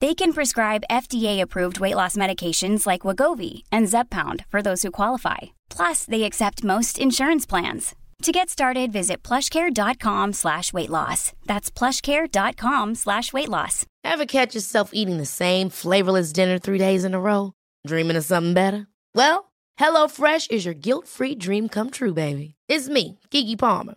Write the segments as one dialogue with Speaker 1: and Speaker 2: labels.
Speaker 1: They can prescribe FDA-approved weight loss medications like Wagovi and Zepbound for those who qualify. Plus, they accept most insurance plans. To get started, visit plushcare.com slash weight loss. That's plushcare.com slash weight loss.
Speaker 2: Ever catch yourself eating the same flavorless dinner three days in a row? Dreaming of something better? Well, HelloFresh is your guilt-free dream come true, baby. It's me, Kiki Palmer.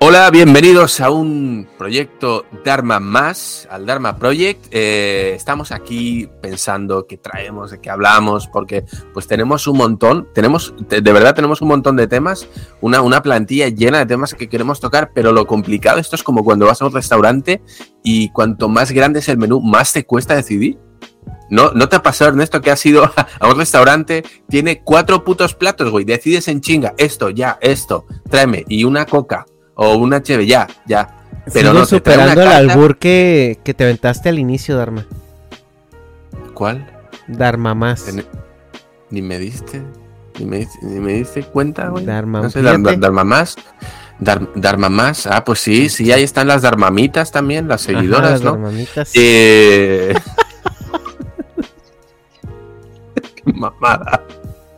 Speaker 3: Hola, bienvenidos a un proyecto Dharma Más, al Dharma Project. Eh, estamos aquí pensando qué traemos, de qué hablamos, porque pues tenemos un montón, tenemos, de verdad tenemos un montón de temas, una, una plantilla llena de temas que queremos tocar, pero lo complicado, esto es como cuando vas a un restaurante y cuanto más grande es el menú, más te cuesta decidir. ¿No, ¿No te ha pasado, Ernesto, que has ido a un restaurante, tiene cuatro putos platos, güey, decides en chinga, esto, ya, esto, tráeme, y una coca, o una cheve, ya, ya. Pero no,
Speaker 4: superando el albur que, que te aventaste al inicio, Dharma.
Speaker 3: ¿Cuál?
Speaker 4: Dharma más.
Speaker 3: Ni me diste, ni me, diste- ni me diste cuenta, güey.
Speaker 4: Dharma,
Speaker 3: no sé. Dharma más. Dar- Dharma más. Ah, pues sí, sí, ahí están las Dharmamitas también, las
Speaker 4: Ajá,
Speaker 3: seguidoras,
Speaker 4: las
Speaker 3: ¿no?
Speaker 4: Dharmamitas.
Speaker 3: Eh... Qué mamada.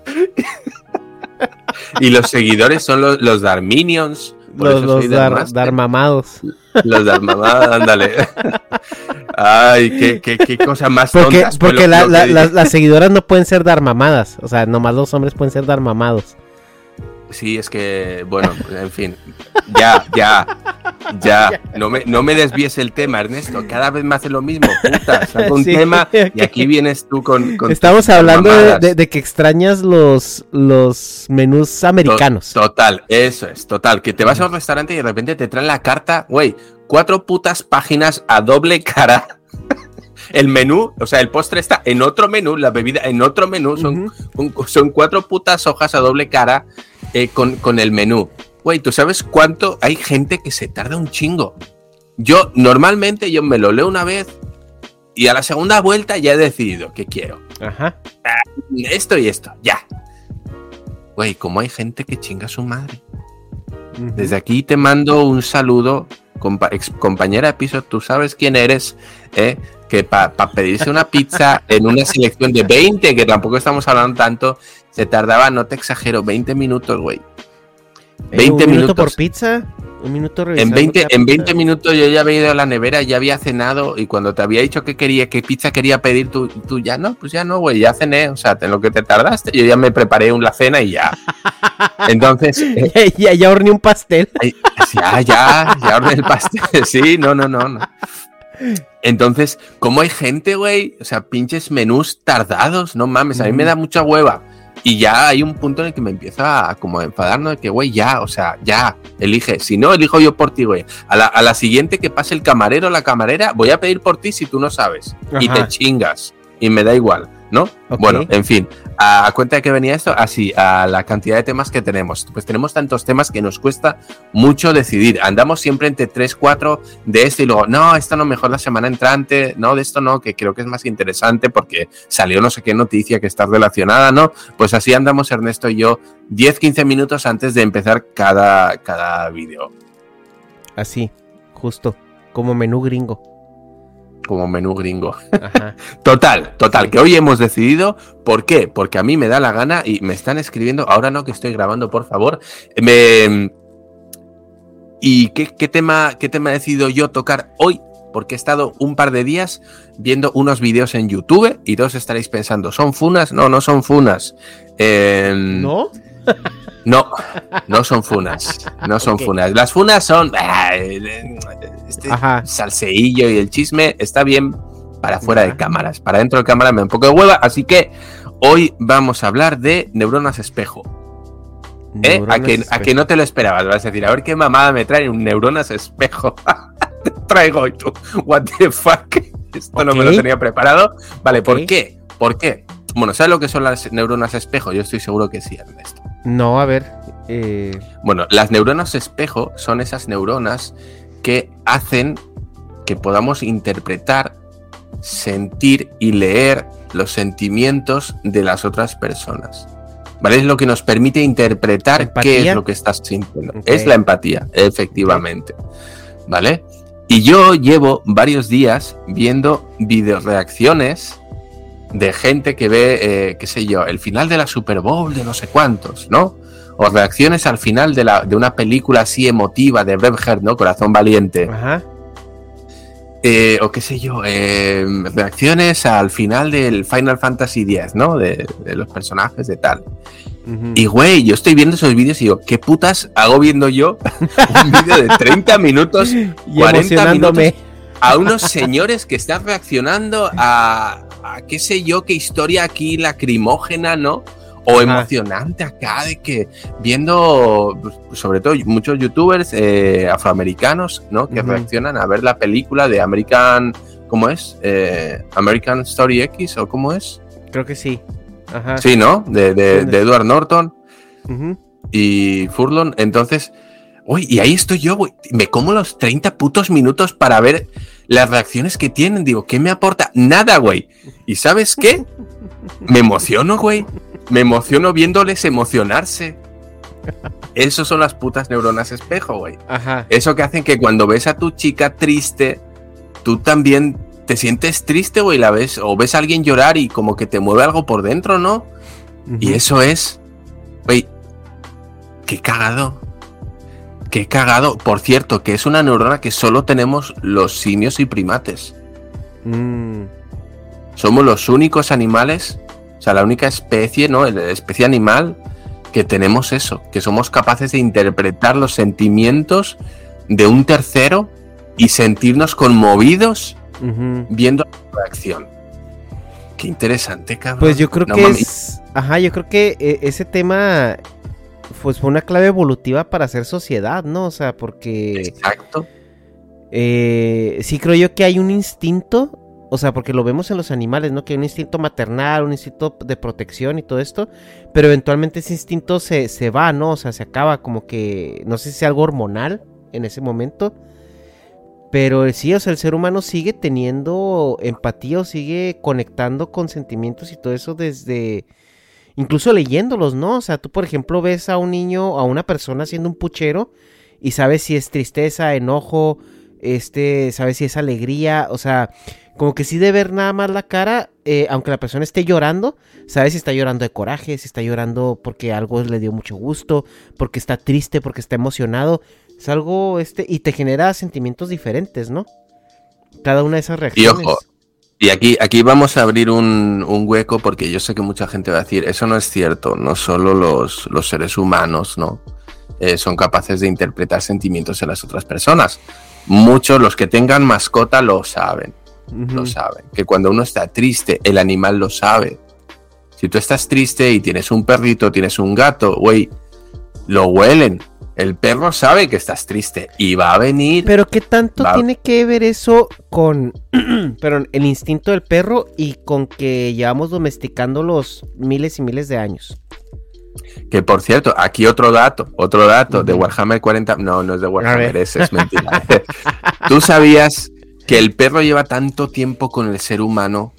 Speaker 3: y los seguidores son los, los Darminions. Por
Speaker 4: los los dar,
Speaker 3: Darmaster.
Speaker 4: Dharmamados.
Speaker 3: Los Dharmamadas, ándale. Ay, qué, qué, qué cosa más
Speaker 4: Porque,
Speaker 3: tontas. fue
Speaker 4: porque
Speaker 3: lo-
Speaker 4: la-
Speaker 3: lo que
Speaker 4: la-
Speaker 3: dije.
Speaker 4: las- las seguidoras no pueden ser Dharmamadas. O sea, nomás los hombres pueden ser Dharmamados.
Speaker 3: Sí, es que, bueno, en fin. Ya, ya, ya. No me, no me desvíes el tema, Ernesto. Cada vez me hace lo mismo, puta. Saco un
Speaker 4: Sí,
Speaker 3: tema y aquí vienes tú con. con
Speaker 4: Estamos hablando de,
Speaker 3: mamadas.
Speaker 4: de- de que extrañas los, los menús americanos.
Speaker 3: To- Total, eso es, total. Que te vas a un restaurante y de repente te traen la carta, güey, cuatro putas páginas a doble cara. El menú, o sea, el postre está en otro menú, la bebida en otro menú, son, cuatro putas hojas a doble cara eh, con, con el menú. Güey, ¿tú sabes cuánto? Hay gente que se tarda un chingo. Yo, normalmente, yo me lo leo una vez y a la segunda vuelta ya he decidido qué quiero
Speaker 4: Ajá.
Speaker 3: esto y esto, ya. Güey, como hay gente que chinga a su madre. Desde aquí te mando un saludo, compa- ex compañera de piso, tú sabes quién eres, ¿eh? Que para pedirse una pizza en una selección de 20, que tampoco estamos hablando tanto, se tardaba, no te exagero, 20 minutos, güey.
Speaker 4: Eh,
Speaker 3: 20
Speaker 4: un minuto
Speaker 3: minutos.
Speaker 4: por pizza. Un minuto
Speaker 3: En
Speaker 4: revisando
Speaker 3: 20,
Speaker 4: cada
Speaker 3: en
Speaker 4: pizza.
Speaker 3: 20 minutos yo ya había ido a la nevera, ya había cenado y cuando te había dicho que quería, qué pizza quería pedir, tú, tú ya no, pues ya no, güey, ya cené, o sea, en lo que te tardaste, yo ya me preparé una cena y ya. Entonces, eh,
Speaker 4: ya, ya, ya horneé un pastel.
Speaker 3: Ay, ya, ya, ya ordené el pastel. Sí, no, no, no, no. Entonces, ¿cómo hay gente, güey? O sea, pinches menús tardados, no mames, a mí me da mucha hueva. Y ya hay un punto en el que me empieza a como a enfadar, ¿no? De que, güey, ya, o sea, ya, elige. Si no, elijo yo por ti, güey. A la, a la siguiente que pase el camarero o la camarera, voy a pedir por ti si tú no sabes. Y te chingas. Y me da igual. ¿No? Bueno, en fin, a cuenta de que venía esto, así, a la cantidad de temas que tenemos. Pues tenemos tantos temas que nos cuesta mucho decidir. Andamos siempre entre 3, 4 de esto y luego, no, esto no, mejor la semana entrante, no, de esto no, que creo que es más interesante porque salió no sé qué noticia que está relacionada, ¿no? Pues así andamos Ernesto y yo 10, 15 minutos antes de empezar cada, cada vídeo,
Speaker 4: Así, justo. Como menú gringo.
Speaker 3: Como menú gringo.
Speaker 4: Ajá.
Speaker 3: Total, total, que hoy hemos decidido, ¿por qué? Porque a mí me da la gana y me están escribiendo, ahora no que estoy grabando, por favor, me... ¿Y qué, qué tema, qué tema he decidido yo tocar hoy? Porque he estado un par de días viendo unos vídeos en YouTube y todos estaréis pensando, ¿son funas? No, no son funas. Eh,
Speaker 4: ¿No?
Speaker 3: no, no son funas. No son funas. Las funas son. ah, Este
Speaker 4: Ajá.
Speaker 3: salseillo y el chisme está bien para fuera de cámaras. Para dentro de cámara me da un poco de hueva. Así que hoy vamos a hablar de neuronas espejo. ¿eh? A, que, a
Speaker 4: espejo.
Speaker 3: que no te lo esperabas. Vas a decir, a ver qué mamada me traen un neuronas espejo. te traigo y tú. What the fuck. Esto no me lo tenía preparado. Vale, ¿por qué? ¿Por qué? Bueno, ¿sabes lo que son las neuronas espejo? Yo estoy seguro que sí, Ernesto.
Speaker 4: No, a ver. eh,
Speaker 3: Bueno, las neuronas espejo son esas neuronas que hacen que podamos interpretar, sentir y leer los sentimientos de las otras personas. ¿Vale? Es lo que nos permite interpretar qué es lo que estás sintiendo. Es la empatía, efectivamente. ¿Vale? Y yo llevo varios días viendo videoreacciones de gente que ve, eh, qué sé yo, el final de la Super Bowl de no sé cuántos, ¿no? O reacciones al final de, la, de una película así emotiva de Braveheart, ¿no? Corazón Valiente.
Speaker 4: Ajá.
Speaker 3: Eh, o qué sé yo, eh, reacciones al final del Final Fantasy X, ¿no? De, de los personajes de tal. Y güey, yo estoy viendo esos vídeos y digo, ¿qué putas hago viendo yo un vídeo de 30 minutos,
Speaker 4: Y
Speaker 3: 40
Speaker 4: emocionándome.
Speaker 3: minutos a unos señores que están reaccionando a, a qué sé yo, qué historia aquí lacrimógena, ¿no? O emocionante acá de que viendo, pues, sobre todo muchos youtubers eh, afroamericanos, ¿no? Que reaccionan a ver la película de American, ¿cómo es? Eh, American Story X o cómo es?
Speaker 4: Creo que sí. Ajá.
Speaker 3: Sí, ¿no? De, de- de Edward Norton y Furlong. Entonces, uy, y ahí estoy yo. Me como los 30 putos minutos para ver las reacciones que tienen. Digo, ¿qué me aporta? Nada, güey. ¿Y sabes qué? Me emociono, güey. Me emociono viéndoles emocionarse. Eso son las putas neuronas espejo, güey.
Speaker 4: Ajá.
Speaker 3: Eso que hacen que cuando ves a tu chica triste, tú también te sientes triste, güey, la ves, o ves a alguien llorar y como que te mueve algo por dentro, ¿no? Y eso es. Güey. Qué cagado. Qué cagado. Por cierto, que es una neurona que solo tenemos los simios y primates.
Speaker 4: Mm,
Speaker 3: Somos los únicos animales, o sea, la única especie, ¿no? La especie animal que tenemos eso, que somos capaces de interpretar los sentimientos de un tercero y sentirnos conmovidos viendo la reacción. Qué interesante, cabrón.
Speaker 4: Pues yo creo
Speaker 3: No
Speaker 4: que es. Ajá, yo creo que eh, ese tema. Pues fue una clave evolutiva para hacer sociedad, ¿no? O sea, porque.
Speaker 3: Exacto.
Speaker 4: eh, sí creo yo que hay un instinto. O sea, porque lo vemos en los animales, ¿no? Que hay un instinto maternal, un instinto de protección y todo esto. Pero eventualmente ese instinto se, se va, ¿no? O sea, se acaba como que. No sé si algo hormonal en ese momento. Pero sí, o sea, el ser humano sigue teniendo empatía o sigue conectando con sentimientos y todo eso desde, incluso leyéndolos, ¿no? O sea, tú, por ejemplo, ves a un niño, a una persona haciendo un puchero y sabes si es tristeza, enojo, este, sabes si es alegría, o sea, como que sí de ver nada más la cara, eh, aunque la persona esté llorando, sabes si está llorando de coraje, si está llorando porque algo le dio mucho gusto, porque está triste, porque está emocionado. Es algo, este, y te genera sentimientos diferentes, ¿no? Cada una de esas
Speaker 3: Y
Speaker 4: reacciones.
Speaker 3: ojo, y aquí, aquí vamos a abrir un, un hueco porque yo sé que mucha gente va a decir, eso no es cierto, no solo los, los seres humanos, ¿no? Eh, son capaces de interpretar sentimientos en las otras personas. Muchos, los que tengan mascota, lo saben, lo saben. Que cuando uno está triste, el animal lo sabe. Si tú estás triste y tienes un perrito, tienes un gato, güey, lo huelen. El perro sabe que estás triste y va a venir.
Speaker 4: Pero ¿qué tanto tiene que ver eso con perdón, el instinto del perro y con que llevamos domesticando los miles y miles de años?
Speaker 3: Que por cierto, aquí otro dato, otro dato de Warhammer 40. No, no es de Warhammer, ese es mentira. ¿Tú sabías que el perro lleva tanto tiempo con el ser humano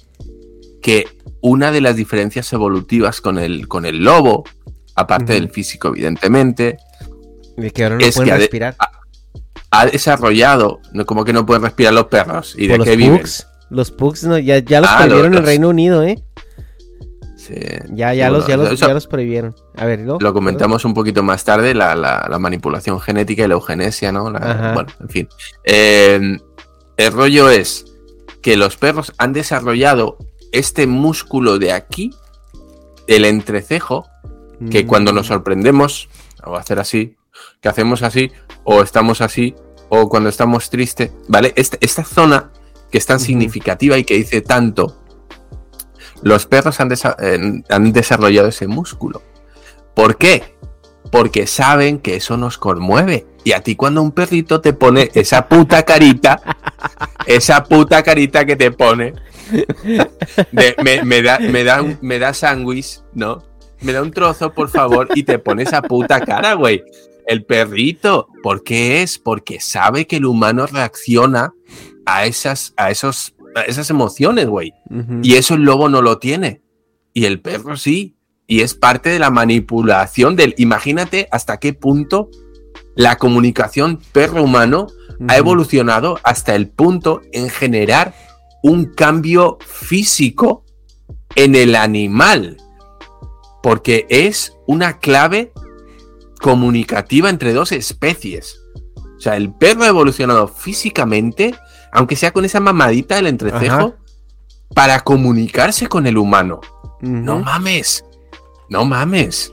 Speaker 3: que una de las diferencias evolutivas con el, con el lobo, aparte del físico, evidentemente,
Speaker 4: que ahora no es pueden respirar.
Speaker 3: Ha, desarrollado, como que no pueden respirar los perros. ¿Y de
Speaker 4: los
Speaker 3: qué viven?
Speaker 4: Los pugs no, ya, ya los ah, prohibieron en el Reino Unido, ¿eh? Sí. Ya, ya, los, ya, los, ya los prohibieron. A ver, ¿no?
Speaker 3: Lo comentamos un poquito más tarde, la, la, manipulación genética y la eugenesia, ¿no? bueno, en fin. Eh, el rollo es que los perros han desarrollado este músculo de aquí, el entrecejo, que cuando nos mm. sorprendemos, o hacer así, que hacemos así, o estamos así, o cuando estamos tristes, ¿vale? Esta, esta zona que es tan significativa y que dice tanto, los perros han, han desarrollado ese músculo. ¿Por qué? Porque saben que eso nos conmueve. Y a ti cuando un perrito te pone esa puta carita, esa puta carita que te pone, me, da, me da, me da sándwich, ¿no? Me da un trozo, por favor, y te pone esa puta cara, güey. El perrito. ¿Por qué es? Porque sabe que el humano reacciona a esas, a esos, a esas emociones, güey. Y eso el lobo no lo tiene. Y el perro sí. Y es parte de la manipulación del. Imagínate hasta qué punto la comunicación perro-humano ha evolucionado hasta el punto en generar un cambio físico en el animal. Porque es una clave comunicativa entre dos especies. O sea, el perro ha evolucionado físicamente, aunque sea con esa mamadita del entrecejo, para comunicarse con el humano. No mames. No mames.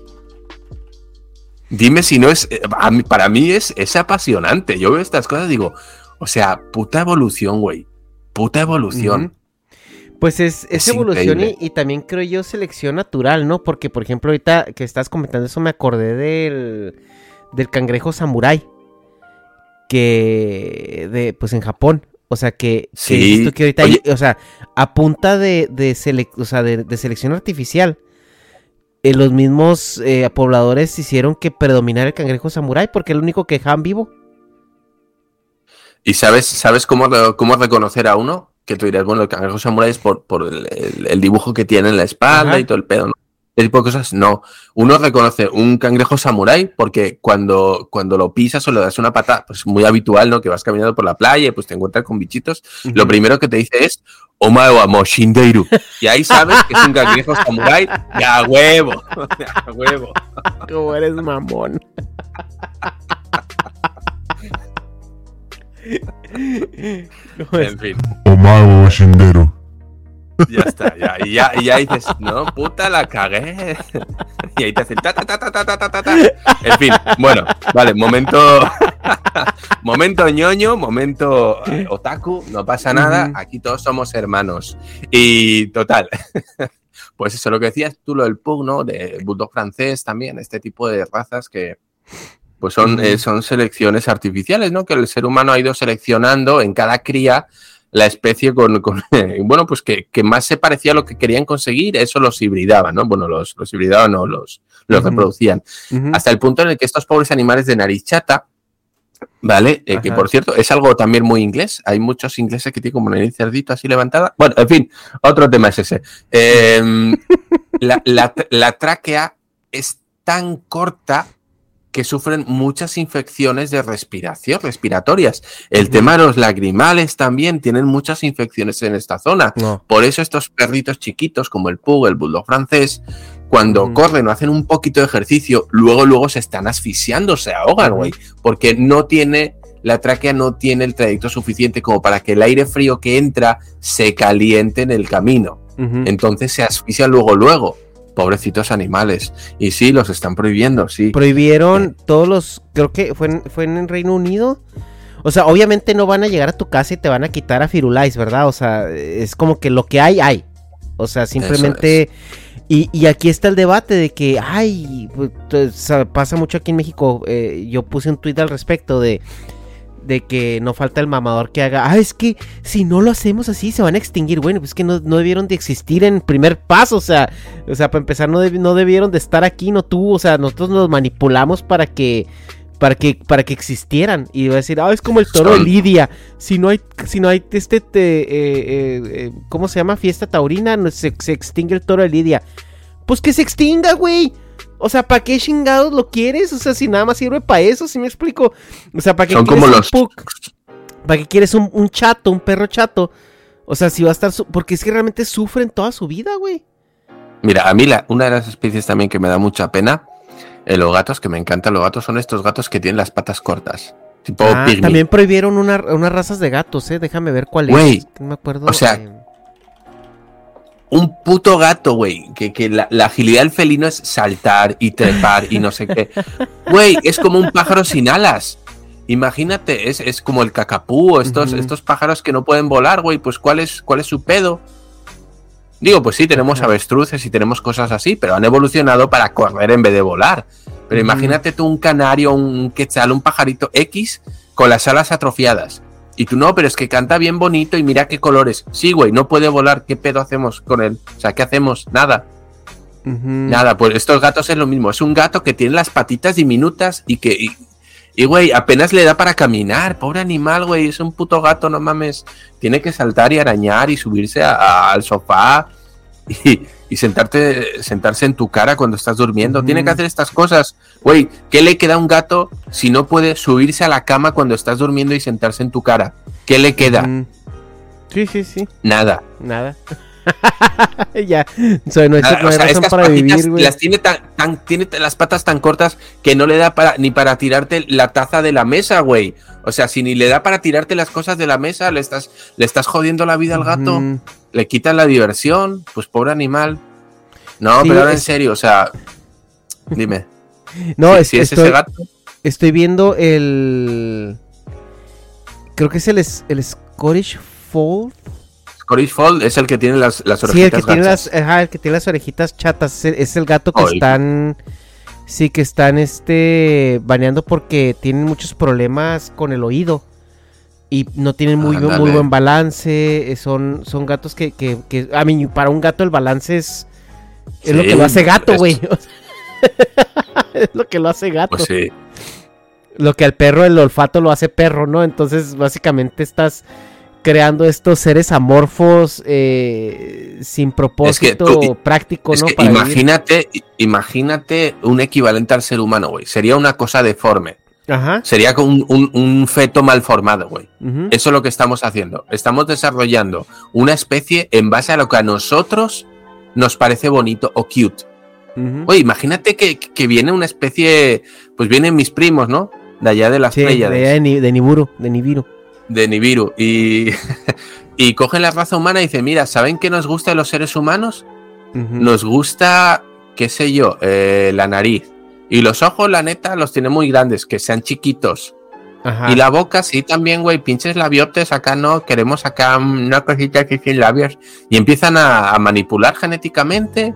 Speaker 3: Dime si no es. Eh, para mí es, es apasionante. Yo veo estas cosas y digo, o sea, puta evolución, güey. Puta evolución.
Speaker 4: Pues es, evolución y, también creo yo selección natural, ¿no? Porque, por ejemplo, ahorita que estás comentando eso, me acordé del, del cangrejo samurái. Que, de, pues en Japón. O sea, que,
Speaker 3: sí.
Speaker 4: que ahorita, o sea, a punta de, de, de, selección artificial, eh, los mismos eh, pobladores hicieron que predominara el cangrejo samurái porque es el único que dejaban vivo.
Speaker 3: ¿Y sabes, sabes cómo, cómo reconocer a uno? Que tú dirás, bueno, el cangrejo samurai es por, por el, dibujo que tiene en la espalda y todo el pedo, ¿no? Ese tipo de cosas, no. Uno reconoce un cangrejo samurái porque cuando, cuando lo pisas o le das una pata, pues muy habitual, ¿no? Que vas caminando por la playa y pues te encuentras con bichitos. Lo primero que te dice es, Omae Moshindeiru. Y ahí sabes que es un cangrejo samurái de a huevo. De huevo.
Speaker 4: Como eres mamón.
Speaker 3: en fin.
Speaker 5: Omar Shindero.
Speaker 3: Ya está, ya, y ya, y ya dices, no, puta, la cagué. Y ahí te hacen ta, ta, ta, ta, ta, ta, ta, ta. En fin, bueno, vale, momento. momento ñoño, momento eh, otaku, no pasa nada, aquí todos somos hermanos. Y total. Pues eso, lo que decías tú, lo del pug, ¿no? De bulldog francés también, este tipo de razas que, pues son, eh, son selecciones artificiales, ¿no? Que el ser humano ha ido seleccionando en cada cría la especie con, bueno, pues que, más se parecía a lo que querían conseguir, eso los hibridaban, ¿no? Bueno, los, los hibridaban, no, los, los reproducían. Hasta el punto en el que estos pobres animales de nariz chata, ¿vale? Eh, que por cierto, es algo también muy inglés. Hay muchos ingleses que tienen como nariz cerdito así levantada. Bueno, en fin, otro tema es ese. Em, la, la tráquea es tan corta que sufren muchas infecciones de respiración, respiratorias. El tema de los lagrimales también tienen muchas infecciones en esta zona. Por eso estos perritos chiquitos como el pug, el bulldog francés, cuando corren o hacen un poquito de ejercicio, luego luego se están asfixiando, se ahogan, güey, porque no tiene la tráquea no tiene el trayecto suficiente como para que el aire frío que entra se caliente en el camino. Entonces se asfixia luego luego pobrecitos animales. Y sí, los están prohibiendo, sí.
Speaker 4: Prohibieron todos los, creo que fue en, fue en el Reino Unido. O sea, obviamente no van a llegar a tu casa y te van a quitar a Firulais, ¿verdad? O sea, es como que lo que hay, hay. O sea, simplemente Y, y aquí está el debate de que, ay, pues, pasa mucho aquí en México. eh, yo puse un tuit al respecto de, de que no falta el mamador que haga. Ah, es que si no lo hacemos así se van a extinguir. Bueno, pues que no, no debieron de existir en primer paso. O sea, o sea para empezar, no, deb- no debieron de estar aquí, no tú. O sea, nosotros nos manipulamos para que. Para que, para que existieran. Y va a decir, ah, es como el toro de Lidia. Si no hay, si no hay este, te- eh, eh, eh, ¿cómo se llama? Fiesta taurina, no, se, se extingue el toro de Lidia. Pues que se extinga, güey. O sea, ¿para qué chingados lo quieres? O sea, si nada más sirve para eso, ¿sí me explico? O sea, ¿para qué
Speaker 3: Son
Speaker 4: quieres
Speaker 3: como
Speaker 4: un
Speaker 3: los-?
Speaker 4: ¿Para qué quieres un, un chato, un perro chato? O sea, si va a estar... su- Porque es que realmente sufren toda su vida, güey.
Speaker 3: Mira, a mí la- una de las especies también que me da mucha pena, eh, los gatos, que me encantan los gatos, son estos gatos que tienen las patas cortas. Tipo
Speaker 4: Ah, también prohibieron una- unas razas de gatos, ¿eh? Déjame ver cuál
Speaker 3: Güey,
Speaker 4: es. No me acuerdo.
Speaker 3: o sea,
Speaker 4: eh,
Speaker 3: Un puto gato, güey. Que, que la, la agilidad del felino es saltar y trepar y no sé qué. Güey, es como un pájaro sin alas. Imagínate, es, es como el cacapú estos, estos pájaros que no pueden volar, güey. Pues ¿cuál es, ¿cuál es su pedo? Digo, pues sí, tenemos avestruces y tenemos cosas así, pero han evolucionado para correr en vez de volar. Pero imagínate tú un canario, un quetzal, un pajarito X con las alas atrofiadas. Y tú no, pero es que canta bien bonito y mira qué colores. Sí, güey, no puede volar. ¿Qué pedo hacemos con él? O sea, ¿qué hacemos? Nada. Nada, pues estos gatos es lo mismo. Es un gato que tiene las patitas diminutas y que. Y, y, güey, apenas le da para caminar. Pobre animal, güey. Es un puto gato, no mames. Tiene que saltar y arañar y subirse a- a- al sofá y, y sentarte, sentarse en tu cara cuando estás durmiendo. Tiene que hacer estas cosas. Güey, ¿qué le queda a un gato si no puede subirse a la cama cuando estás durmiendo y sentarse en tu cara? ¿Qué le queda?
Speaker 4: Sí, sí, sí.
Speaker 3: Nada.
Speaker 4: Nada. ya. O sea, no, hay-
Speaker 3: o sea,
Speaker 4: razón para vivir, güey.
Speaker 3: las tiene tan, tan- tiene las patas tan cortas que no le da para ni para tirarte la taza de la mesa, güey. O sea, si ni le da para tirarte las cosas de la mesa, le estás, le estás jodiendo la vida al gato. Le quitan la diversión, pues pobre animal. No,
Speaker 4: Sí,
Speaker 3: pero ahora en serio, o sea, dime.
Speaker 4: No,
Speaker 3: si,
Speaker 4: es,
Speaker 3: si es
Speaker 4: estoy,
Speaker 3: ese gato,
Speaker 4: estoy viendo el. Creo que es el, el Scottish Fold.
Speaker 3: Scottish Fold es el que tiene las, las
Speaker 4: Sí, el
Speaker 3: orejitas
Speaker 4: que, tiene las, ajá, el que tiene las orejitas chatas. Es el, es el gato que están. Sí, que están este baneando porque tienen muchos problemas con el oído. Y no tienen muy, muy buen balance. eh, Son, son gatos que, que, que- A mí, para un gato el balance es. Es lo que lo hace gato, güey. es lo que lo hace gato.
Speaker 3: Pues sí.
Speaker 4: Lo que al perro el olfato lo hace perro, ¿no? Entonces, básicamente estás creando estos seres amorfos eh, sin propósito
Speaker 3: tú-
Speaker 4: práctico,
Speaker 3: Es
Speaker 4: ¿no?
Speaker 3: que
Speaker 4: Para vivir.
Speaker 3: imagínate, imagínate un equivalente al ser humano, güey. Sería una cosa deforme.
Speaker 4: Ajá.
Speaker 3: Sería como un, un- un feto mal formado, güey. Eso es lo que estamos haciendo. Estamos desarrollando una especie en base a lo que a nosotros nos parece bonito o cute. Oye, imagínate que, que viene una especie, pues vienen mis primos, ¿no? De allá de las
Speaker 4: Sí, de,
Speaker 3: Pléyades,
Speaker 4: de, Ni- de Nibiru, de Nibiru.
Speaker 3: de Nibiru, y, y cogen la raza humana y dicen, mira, ¿saben qué nos gusta de los seres humanos? Nos gusta, qué sé yo, eh, la nariz. Y los ojos, la neta, los tiene muy grandes, que sean chiquitos.
Speaker 4: Ajá.
Speaker 3: Y la boca, sí, también, güey, pinches labiotes, acá no, queremos acá una cosita aquí sin labios. Y empiezan a, a manipular genéticamente.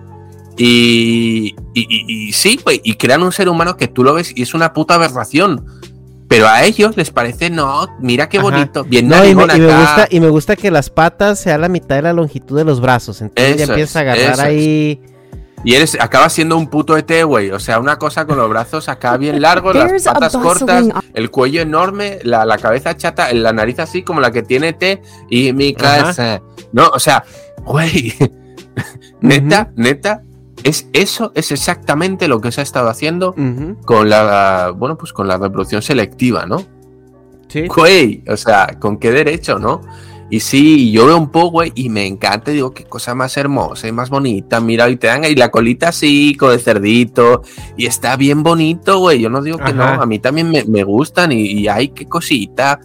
Speaker 3: Y, y, y- y sí, güey, y crean un ser humano que tú lo ves y es una puta aberración. Pero a ellos les parece, no, mira qué
Speaker 4: Ajá.
Speaker 3: bonito, bien
Speaker 4: No, y me, y me
Speaker 3: acá.
Speaker 4: gusta, y me gusta que las patas sean la mitad de la longitud de los brazos. Entonces ya
Speaker 3: es,
Speaker 4: a agarrar
Speaker 3: es. Y eres, acabas siendo un puto ET, güey. O sea, una cosa con los brazos acá bien largos, las patas cortas, el cuello enorme, la, la cabeza chata, la nariz así como la que tiene ET y mi casa. No, o sea, güey. neta, neta, es eso es exactamente lo que se ha estado haciendo con la, bueno, pues con la reproducción selectiva, ¿no?
Speaker 4: Sí.
Speaker 3: Güey, o sea, ¿con qué derecho, no? Y sí, yo veo un poco, güey, y me encanta, y digo, qué cosa más hermosa y más bonita, mira, y te dan ahí la colita así, con el cerdito, y está bien bonito, güey, yo no digo que no, a mí también me, me gustan, y, y ay, qué cosita,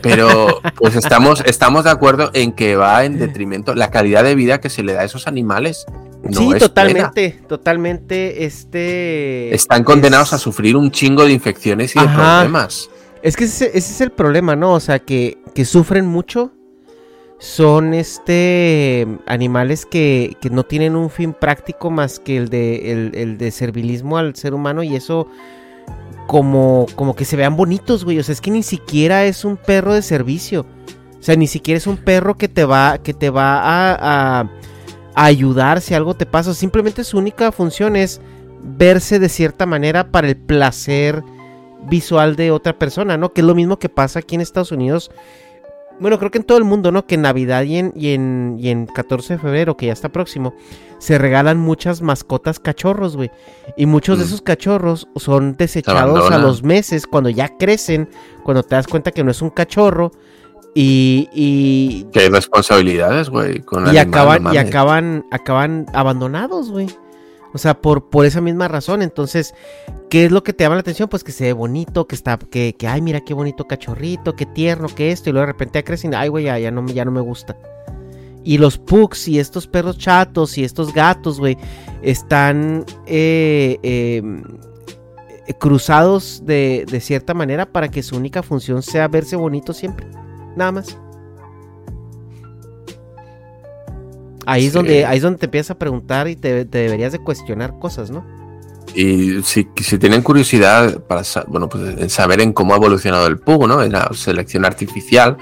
Speaker 3: pero pues estamos, estamos de acuerdo en que va en detrimento la calidad de vida que se le da a esos animales. No
Speaker 4: sí,
Speaker 3: es
Speaker 4: totalmente, totalmente, este...
Speaker 3: Están condenados
Speaker 4: es-
Speaker 3: a sufrir un chingo de infecciones y de problemas.
Speaker 4: Es que ese, es el problema, ¿no? O sea, que, que sufren mucho. son este animales que, que no tienen un fin práctico más que el de, el, de servilismo al ser humano y eso como, como que se vean bonitos, güey. O sea, es que ni siquiera es un perro de servicio. O sea, ni siquiera es un perro que te va, que te va a ayudar si algo te pasa. Simplemente su única función es verse de cierta manera para el placer visual de otra persona, ¿no? Que es lo mismo que pasa aquí en Estados Unidos. Bueno, creo que en todo el mundo, ¿no? Que en Navidad y en, y en, y en 14 de febrero, que ya está próximo, se regalan muchas mascotas cachorros, güey. Y muchos de
Speaker 3: Mm.
Speaker 4: esos cachorros son desechados a los meses, cuando ya crecen, cuando te das cuenta que no es un cachorro. Y, y,
Speaker 3: Que hay responsabilidades, güey.
Speaker 4: Y acaban,
Speaker 3: no
Speaker 4: y acaban, acaban abandonados, güey. O sea, por, por esa misma razón. Entonces, ¿qué es lo que te llama la atención? Pues que se ve bonito, que está, que, que ay, mira qué bonito cachorrito, qué tierno, que esto, y luego de repente ya crecen, ay, güey, ya, ya no, ya no me gusta. Y los pugs y estos perros chatos y estos gatos, güey, están eh, eh, cruzados de, de cierta manera para que su única función sea verse bonito siempre. Nada más. Ahí es, donde, ahí es donde te empiezas a preguntar y te, te deberías de cuestionar cosas, ¿no?
Speaker 3: Y si, si tienen curiosidad para bueno, pues, en saber en cómo ha evolucionado el Pug, ¿no? En la selección artificial,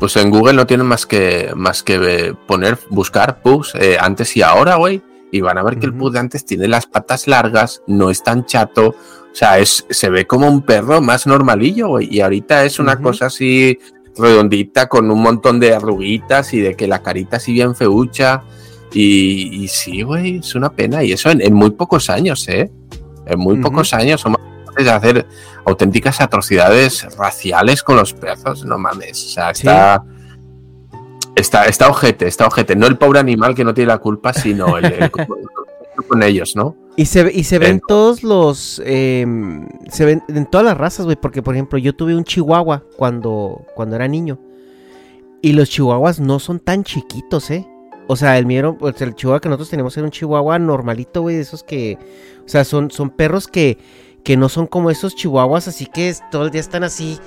Speaker 3: pues en Google no tienen más que, más que poner, buscar Pugs eh, antes y ahora, güey. Y van a ver que el. Pug de antes tiene las patas largas, no es tan chato. O sea, es, se ve como un perro más normalillo, güey. Y ahorita es una cosa así redondita con un montón de arruguitas y de que la carita así bien feucha. Y, y sí, güey, es una pena. Y eso en, en muy pocos años, ¿eh? En muy pocos años somos capaces de hacer auténticas atrocidades raciales con los perros. No mames. O sea,
Speaker 4: Sí.
Speaker 3: está. Está, está ojete, está ojete. No el pobre animal que no tiene la culpa, sino el, el- con ellos, ¿no?
Speaker 4: Y se, y se ven
Speaker 3: En-
Speaker 4: todos los. em, se ven en todas las razas, güey. Porque, por ejemplo, yo tuve un chihuahua cuando, cuando era niño. Y los chihuahuas no son tan chiquitos, ¿eh? O sea, el mío, pues, el chihuahua que nosotros teníamos era un chihuahua normalito, güey. De esos que. O sea, son, son perros que, que no son como esos chihuahuas, así que es- todo el día están así.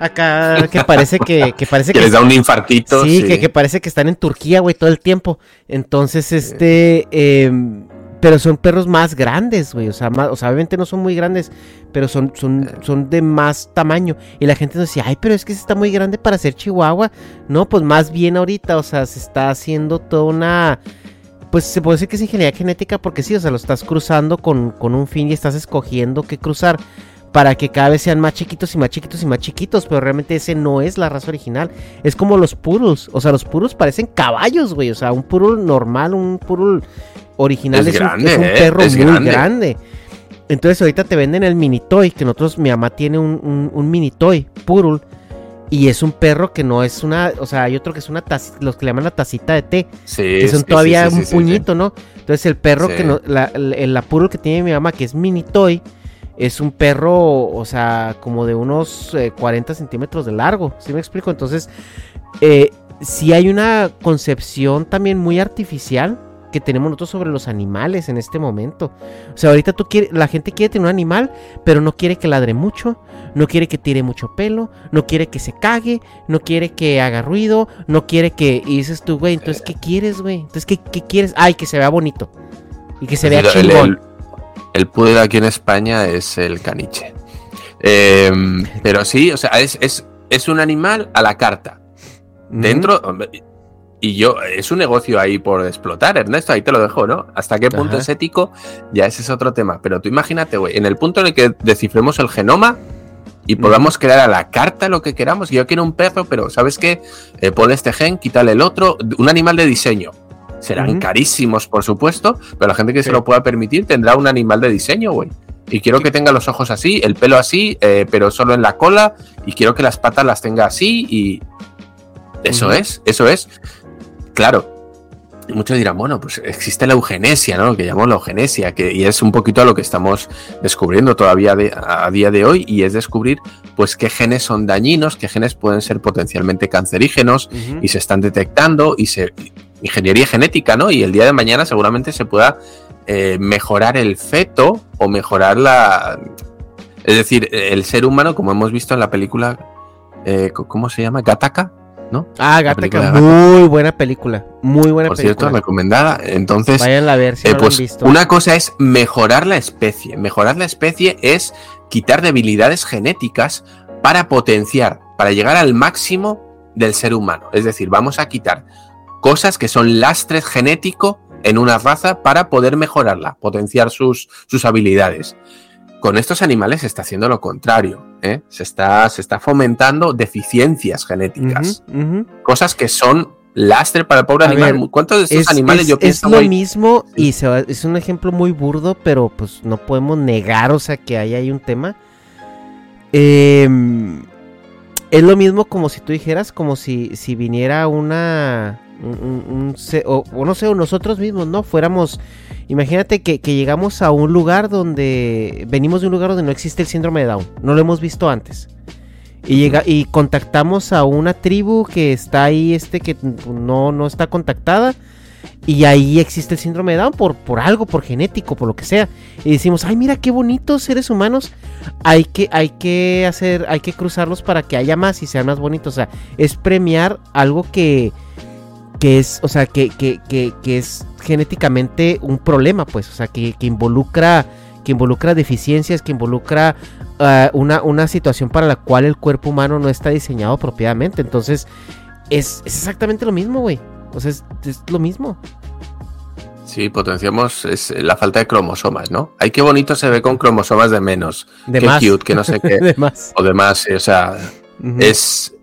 Speaker 4: Acá, que parece que, que parece
Speaker 3: Que
Speaker 4: que
Speaker 3: les da un infartito.
Speaker 4: Sí, Que, que parece que están en Turquía, güey, todo el tiempo. Entonces, este. em, pero son perros más grandes, güey. O sea, más- o sea, obviamente no son muy grandes, pero son, son, son de más tamaño. Y la gente nos decía, ay, pero es que se está muy grande para ser chihuahua. No, pues más bien ahorita, o sea, se está haciendo toda una. Pues se puede decir que es ingeniería genética porque sí, o sea, lo estás cruzando con, con un fin y estás escogiendo qué cruzar para que cada vez sean más chiquitos y más chiquitos y más chiquitos, pero realmente ese no es la raza original. Es como los poodles, o sea, los poodles parecen caballos, güey, o sea, un poodle normal, un poodle original
Speaker 3: Es
Speaker 4: es, un-
Speaker 3: grande,
Speaker 4: es un,
Speaker 3: ¿eh?
Speaker 4: perro
Speaker 3: Es
Speaker 4: muy
Speaker 3: grande.
Speaker 4: grande. Entonces ahorita te venden el mini toy, que nosotros, mi mamá tiene un, un, un mini toy, poodle, y es un perro que no es una, o sea, hay otro que es una tacita, los que le llaman la tacita de té,
Speaker 3: Sí,
Speaker 4: que son todavía
Speaker 3: sí, sí,
Speaker 4: un puñito, ¿no? Entonces el perro que no, la, el, la poodle que tiene mi mamá, que es mini toy, es un perro, o sea, como de unos eh, 40 centímetros de largo, ¿sí me explico? Entonces, eh, sí hay una concepción también muy artificial que tenemos nosotros sobre los animales en este momento. O sea, ahorita tú quieres, la gente quiere tener un animal, pero no quiere que ladre mucho, no quiere que tire mucho pelo, no quiere que se cague, no quiere que haga ruido, no quiere que... Y dices tú, güey, entonces, ¿qué quieres, güey? Entonces, ¿qué, qué quieres? Ay, que se vea bonito. Y que se vea
Speaker 3: El- el,
Speaker 4: chingón.
Speaker 3: el, el poodle aquí en España es el caniche. Eh, pero sí, o sea, es, es, es un animal a la carta. Dentro. Y yo, es un negocio ahí por explotar, Ernesto, ahí te lo dejo, ¿no? Hasta qué punto
Speaker 4: Ajá.
Speaker 3: es ético, ya ese es otro tema. Pero tú imagínate, güey, en el punto en el que descifremos el genoma y podamos crear a la carta lo que queramos. Yo quiero un perro, pero ¿sabes qué? Eh, ponle este gen, quítale el otro, un animal de diseño. Serán carísimos, por supuesto, pero la gente que
Speaker 4: Sí.
Speaker 3: se lo pueda permitir tendrá un animal de diseño, güey. Y quiero que tenga los ojos así, el pelo así, eh, pero solo en la cola, y quiero que las patas las tenga así, y eso es, eso es. Claro. Y muchos dirán, bueno, pues existe la eugenesia, ¿no? Lo que llamamos la eugenesia, que, y es un poquito a lo que estamos descubriendo todavía de- a día de hoy, y es descubrir, pues, qué genes son dañinos, qué genes pueden ser potencialmente cancerígenos, y se están detectando, y se. Ingeniería genética, ¿no? Y el día de mañana seguramente se pueda eh, mejorar el feto o mejorar la. Es decir, el ser humano, como hemos visto en la película. eh, ¿Cómo se llama? Gataka. ¿No?
Speaker 4: Ah, Gattaca, muy buena película. Muy buena
Speaker 3: Por cierto,
Speaker 4: película.
Speaker 3: recomendada. Entonces,
Speaker 4: Vayan a ver si
Speaker 3: eh,
Speaker 4: no la
Speaker 3: pues
Speaker 4: han visto.
Speaker 3: una cosa es mejorar la especie. Mejorar la especie es quitar debilidades genéticas para potenciar, para llegar al máximo del ser humano. Es decir, vamos a quitar cosas que son lastres genético en una raza para poder mejorarla, potenciar sus, sus habilidades. Con estos animales se está haciendo lo contrario. ¿eh? Se, está, se está fomentando deficiencias genéticas. Cosas que son lastre para el pobre
Speaker 4: A
Speaker 3: animal.
Speaker 4: ver,
Speaker 3: ¿Cuántos de estos
Speaker 4: Es,
Speaker 3: animales
Speaker 4: es-
Speaker 3: yo
Speaker 4: es
Speaker 3: pienso,
Speaker 4: lo
Speaker 3: güey,
Speaker 4: mismo y se va- es un ejemplo muy burdo, pero pues no podemos negar, o sea, que ahí hay un tema. Em, es lo mismo como si tú dijeras, como si, si viniera una... Un, un- un se- o, o no sé, o nosotros mismos, ¿no? Fuéramos... Imagínate que, que llegamos a un lugar donde... Venimos de un lugar donde no existe el síndrome de Down. No lo hemos visto antes. Y, llega, y contactamos a una tribu que está ahí, este, que no, no está contactada. Y ahí existe el síndrome de Down por, por algo, por genético, por lo que sea. Y decimos, ay, mira qué bonitos seres humanos. Hay que, hay que hacer, hay que cruzarlos para que haya más y sean más bonitos. O sea, es premiar algo que, que es, o sea, que, que, que, que es genéticamente un problema, pues. O sea, que, que involucra, que involucra deficiencias, que involucra ah, una, una situación para la cual el cuerpo humano no está diseñado apropiadamente. Entonces, es, es exactamente lo mismo, güey. O sea, es, es lo mismo.
Speaker 3: Sí, potenciamos es la falta de cromosomas, ¿no? Ay, qué bonito se ve con cromosomas de menos.
Speaker 4: De
Speaker 3: qué
Speaker 4: más.
Speaker 3: cute, que no sé qué.
Speaker 4: de más.
Speaker 3: o demás, o sea, es...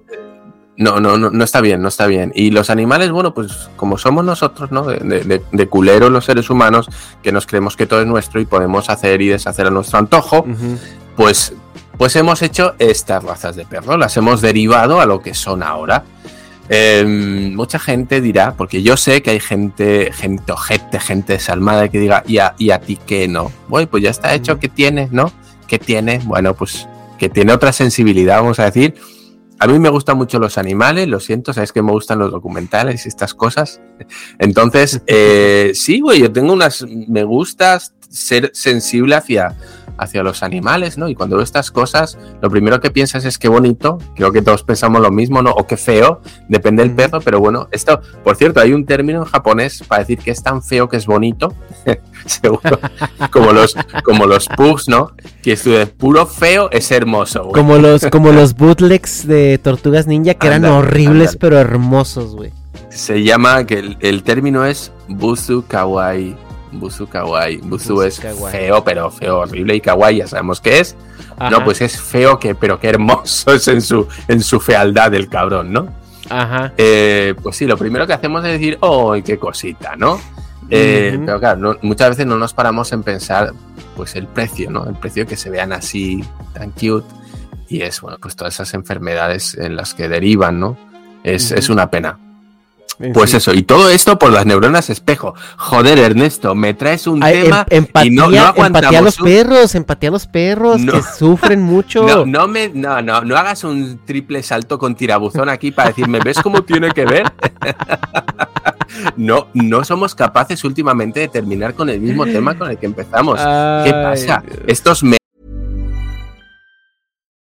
Speaker 3: No, no, no, no está bien, no está bien. Y los animales, bueno, pues como somos nosotros, ¿no? De, de, de- culeros los seres humanos, que nos creemos que todo es nuestro y podemos hacer y deshacer a nuestro antojo,
Speaker 4: Ujú.
Speaker 3: pues, pues hemos hecho estas razas de perro, las hemos derivado a lo que son ahora. Eh, mucha gente dirá, porque yo sé que hay gente, gente ojete, gente desalmada que diga, ¿y a, y a ti qué no? Bueno, pues ya está hecho. ¿qué tiene? ¿No? ¿Qué tiene? Bueno, pues que tiene otra sensibilidad, vamos a decir. A mí me gustan mucho los animales, lo siento, sabes que me gustan los documentales y estas cosas. Entonces, eh, sí, güey, yo tengo unas. Me gusta ser sensible hacia, hacia los animales, ¿no? Y cuando veo estas cosas, lo primero que piensas es qué bonito, creo que todos pensamos lo mismo, ¿no? O qué feo, depende del perro, pero bueno, esto, por cierto, hay un término en japonés para decir que es tan feo que es bonito, seguro, como los, como los pugs, ¿no? Que es puro feo es hermoso, güey.
Speaker 4: Como los, como los bootlegs de Tortugas Ninja que eran horribles pero hermosos, güey.
Speaker 3: Se llama, que el, el término es Buzu Kawaii. Buzu Kawaii. Buzu
Speaker 4: Buzu
Speaker 3: es
Speaker 4: kawaii.
Speaker 3: feo, pero feo, horrible. Y Kawaii ya sabemos qué es.
Speaker 4: Ajá,
Speaker 3: No, pues es feo, que, pero qué hermoso es en su, en su fealdad el cabrón, ¿no?
Speaker 4: Ajá.
Speaker 3: Eh, pues sí, lo primero que hacemos es decir, ¡oh, qué cosita!, ¿no? Eh. Pero claro, no- muchas veces no nos paramos en pensar, pues el precio, ¿no? El precio que se vean así, tan cute. Y es, bueno, pues todas esas enfermedades en las que derivan, ¿no? Es, es una pena. Pues
Speaker 4: sí.
Speaker 3: eso, y todo esto por las neuronas espejo. Joder, Ernesto, me traes un
Speaker 4: Ay, em-
Speaker 3: tema
Speaker 4: empatía,
Speaker 3: y no, no aguantamos
Speaker 4: empatía a los
Speaker 3: un-
Speaker 4: perros, empatía a los perros
Speaker 3: No.
Speaker 4: que sufren mucho.
Speaker 3: No, no me, no, no, no hagas un triple salto con tirabuzón aquí para decirme, ¿ves cómo tiene que ver? no, no somos capaces últimamente de terminar con el mismo tema con el que empezamos. ¿Qué pasa?
Speaker 4: Dios.
Speaker 3: Estos me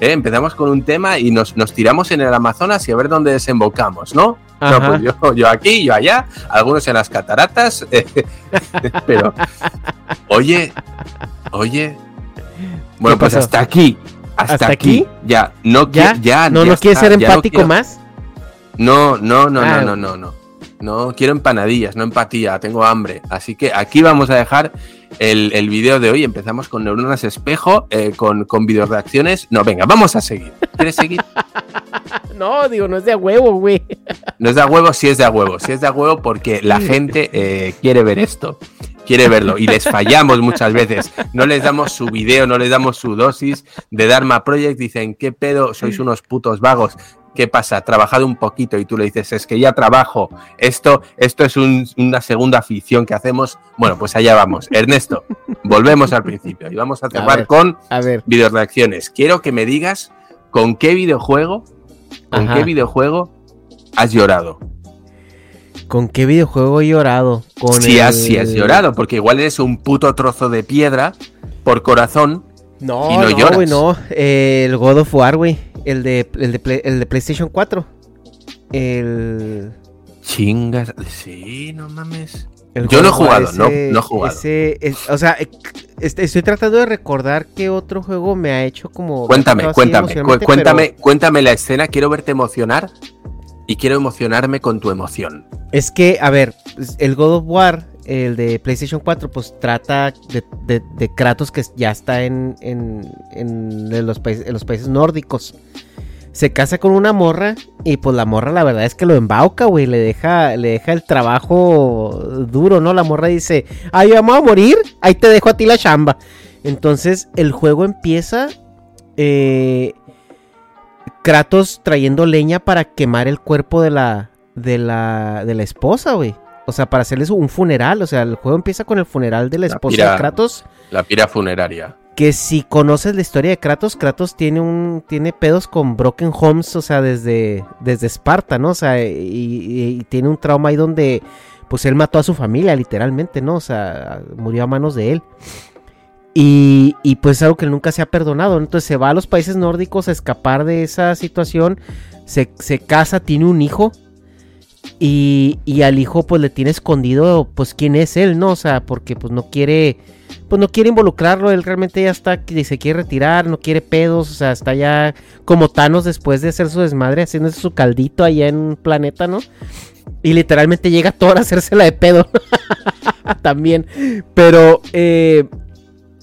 Speaker 3: ¿eh? empezamos con un tema y nos, nos tiramos en el Amazonas y a ver dónde desembocamos, ¿no? No, pues yo, yo aquí, yo allá, algunos en las cataratas, pero, oye, oye, bueno, pues hasta aquí, Hasta,
Speaker 4: ¿Hasta
Speaker 3: aquí.
Speaker 4: aquí?
Speaker 3: Ya, no
Speaker 4: ¿Ya?
Speaker 3: ya,
Speaker 4: ¿No,
Speaker 3: ya
Speaker 4: no quieres
Speaker 3: está,
Speaker 4: ser
Speaker 3: ya no
Speaker 4: empático más?
Speaker 3: No, no, no,
Speaker 4: Ah,
Speaker 3: no, no, no, no. No quiero empanadillas, no empatía, tengo hambre. Así que aquí vamos a dejar el, el video de hoy. Empezamos con neuronas espejo, eh, con, con videoreacciones. No, venga, vamos a seguir. ¿Quieres seguir?
Speaker 4: No, digo, no es de huevo, güey.
Speaker 3: No es de huevo, sí es de huevo. Sí es de huevo porque la gente eh, quiere ver esto. Quiere verlo. Y les fallamos muchas veces. No les damos su video, no les damos su dosis de Dharma Project. Dicen, ¿qué pedo? Sois unos putos vagos. ¿Qué pasa? Trabajado un poquito y tú le dices, es que ya trabajo. Esto, esto es un- una segunda afición que hacemos. Bueno, pues allá vamos. Ernesto, volvemos al principio y vamos a cerrar
Speaker 4: ver.
Speaker 3: con
Speaker 4: A ver.
Speaker 3: videoreacciones. Quiero que me digas con qué videojuego, con
Speaker 4: Ajá.
Speaker 3: qué videojuego has llorado.
Speaker 4: ¿Con qué videojuego he llorado? Con
Speaker 3: Si has, si has llorado, porque igual eres un puto trozo de piedra por corazón.
Speaker 4: No,
Speaker 3: y no
Speaker 4: no,
Speaker 3: lloras.
Speaker 4: no. Eh, el God of War, güey. El de, el, de Play- el de PlayStation 4. El.
Speaker 3: Chingas. Sí, no mames. Yo no he jugado, no- no he jugado.
Speaker 4: ese- es- o sea, eh, este- estoy tratando de recordar qué otro juego me ha hecho como.
Speaker 3: Cuéntame, cuéntame, cu- cuéntame,
Speaker 4: pero
Speaker 3: cuéntame la escena. Quiero verte emocionar y quiero emocionarme con tu emoción.
Speaker 4: Es que, a ver, el God of War, el de PlayStation 4, pues trata de, Kratos que ya está en, en, en los países, en los países nórdicos. Se casa con una morra y pues la morra la verdad es que lo embauca, güey, le deja, le deja el trabajo duro, ¿no? La morra dice, ay, vamos a morir, ahí te dejo a ti la chamba. Entonces el juego empieza eh, Kratos trayendo leña para quemar el cuerpo de la, de la, de la esposa, güey. O sea, para hacerles un funeral. O sea, el juego empieza con el funeral de la
Speaker 3: La
Speaker 4: esposa
Speaker 3: pira-
Speaker 4: de Kratos.
Speaker 3: La pira funeraria.
Speaker 4: Que si conoces la historia de Kratos, Kratos tiene un tiene pedos con Broken Homes, o sea, desde, desde Esparta, ¿no? O sea, y, y- y tiene un trauma ahí donde, pues él mató a su familia, literalmente, ¿no? O sea, murió a manos de él. Y, y pues algo que él nunca se ha perdonado. ¿no? Entonces se va a los países nórdicos a escapar de esa situación. Se, se casa, tiene un hijo. Y, y al hijo pues le tiene escondido pues quién es él, ¿no? O sea, porque pues no quiere pues no quiere involucrarlo, él realmente ya está, se quiere retirar, no quiere pedos, o sea, está ya como Thanos después de hacer su desmadre, haciéndose su caldito allá en un planeta, ¿no? Y literalmente llega Thor a hacérsela de pedo. También. Pero, eh,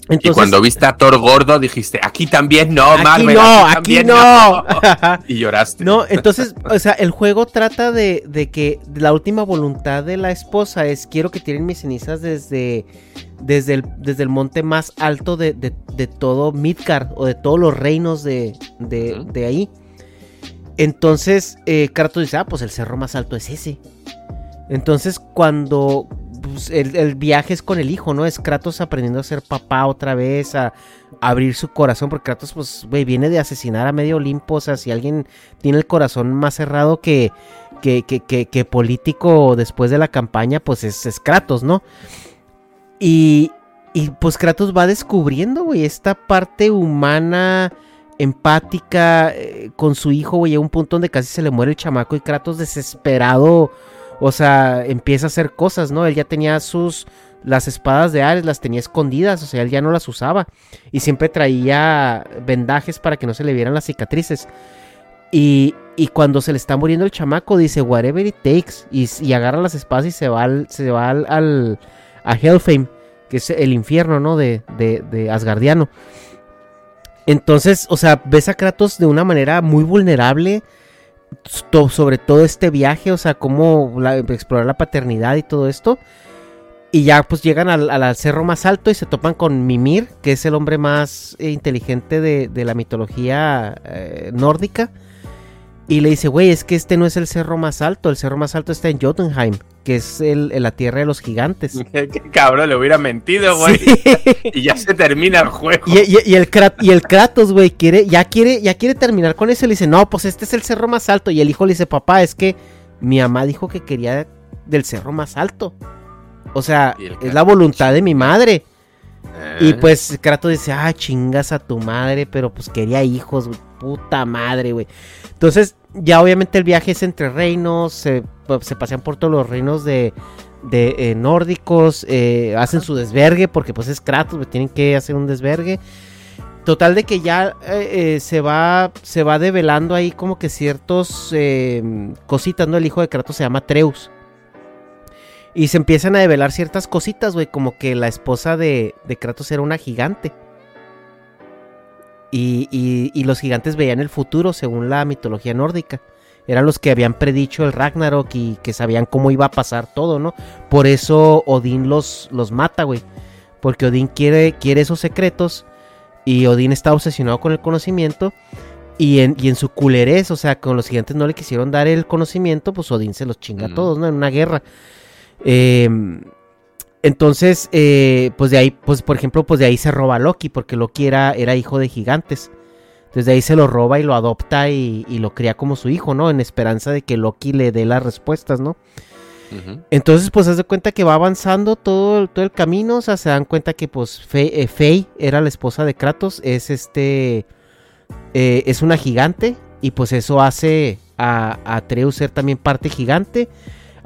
Speaker 4: entonces...
Speaker 3: y cuando viste a Thor gordo dijiste, aquí también no,
Speaker 4: Aquí
Speaker 3: Marvel.
Speaker 4: no, aquí
Speaker 3: también
Speaker 4: no.
Speaker 3: y lloraste.
Speaker 4: No, entonces, o sea, el juego trata de, de que la última voluntad de la esposa es quiero que tiren mis cenizas desde, desde, el, desde el monte más alto de, de- de todo Midgard o de todos los reinos de, de ahí. Entonces, eh, Kratos dice, ah, pues el cerro más alto es ese. Entonces, cuando pues, el, viaje es con el hijo, ¿no? Es Kratos aprendiendo a ser papá otra vez, a, a abrir su corazón, porque Kratos, pues, güey, viene de asesinar a medio Olimpo, o sea, si alguien tiene el corazón más cerrado que, que, que, que- que político después de la campaña, pues es, es Kratos, ¿no? Y, y pues Kratos va descubriendo, güey, esta parte humana, empática eh, con su hijo, güey, a un punto donde casi se le muere el chamaco y Kratos desesperado, o sea, empieza a hacer cosas, ¿no? Él ya tenía sus, las espadas de Ares, las tenía escondidas, o sea, él ya no las usaba y siempre traía vendajes para que no se le vieran las cicatrices. Y, y cuando se le está muriendo el chamaco, dice, whatever it takes, y, y agarra las espadas y se va al, se va al, al- a Helfheim, que es el infierno, ¿no? De, de, de Asgardiano. Entonces, o sea, ves a Kratos de una manera muy vulnerable sobre todo este viaje, o sea, cómo explorar la paternidad y todo esto. Y ya pues llegan al, cerro más alto y se topan con Mimir, que es el hombre más eh, inteligente de, de la mitología eh, nórdica. Y le dice, güey, es que este no es el cerro más alto, el cerro más alto está en Jotunheim, que es el, la tierra de los gigantes.
Speaker 3: Qué cabrón, le hubiera mentido, güey.
Speaker 4: Sí.
Speaker 3: Y ya se termina el juego.
Speaker 4: Y, y- y el, Krat- y el Kratos, güey, quiere, ya quiere, ya quiere terminar con eso. Y le dice, no, pues este es el cerro más alto. Y el hijo le dice, papá, es que mi mamá dijo que quería del cerro más alto. O sea, es la voluntad de mi madre. Y
Speaker 3: Eh,
Speaker 4: pues Kratos dice, ah, chingas a tu madre, pero pues quería hijos, güey, puta madre, güey. Entonces, ya obviamente el viaje es entre reinos, se, pues, se pasean por todos los reinos de, de eh, nórdicos, eh, hacen su desvergue, porque pues es Kratos, güey, tienen que hacer un desvergue. Total de que ya eh, se va se va develando ahí como que ciertos cositas, ¿no? El hijo de Kratos se llama Treus. Y se empiezan a develar ciertas cositas, güey, como que la esposa de, de Kratos era una gigante. Y, y- y los gigantes veían el futuro según la mitología nórdica. Eran los que habían predicho el Ragnarok y que sabían cómo iba a pasar todo, ¿no? Por eso Odín los, los mata, güey. Porque Odín quiere, quiere esos secretos y Odín está obsesionado con el conocimiento. Y en, y en su culerez, o sea, con los gigantes no le quisieron dar el conocimiento, pues Odín se los chinga a todos, ¿no? En una guerra. Eh, entonces, eh, pues de ahí, pues por ejemplo, pues de ahí se roba a Loki, porque Loki era, era hijo de gigantes. Entonces de ahí se lo roba y lo adopta y, y lo cría como su hijo, ¿no? En esperanza de que Loki le dé las respuestas, ¿no? Entonces, pues, haz de cuenta que va avanzando todo, el- todo el camino. O sea, se dan cuenta que, pues, Fe- eh, Fey era la esposa de Kratos. Es este. eh, es una gigante. Y pues eso hace a, a Atreus ser también parte gigante.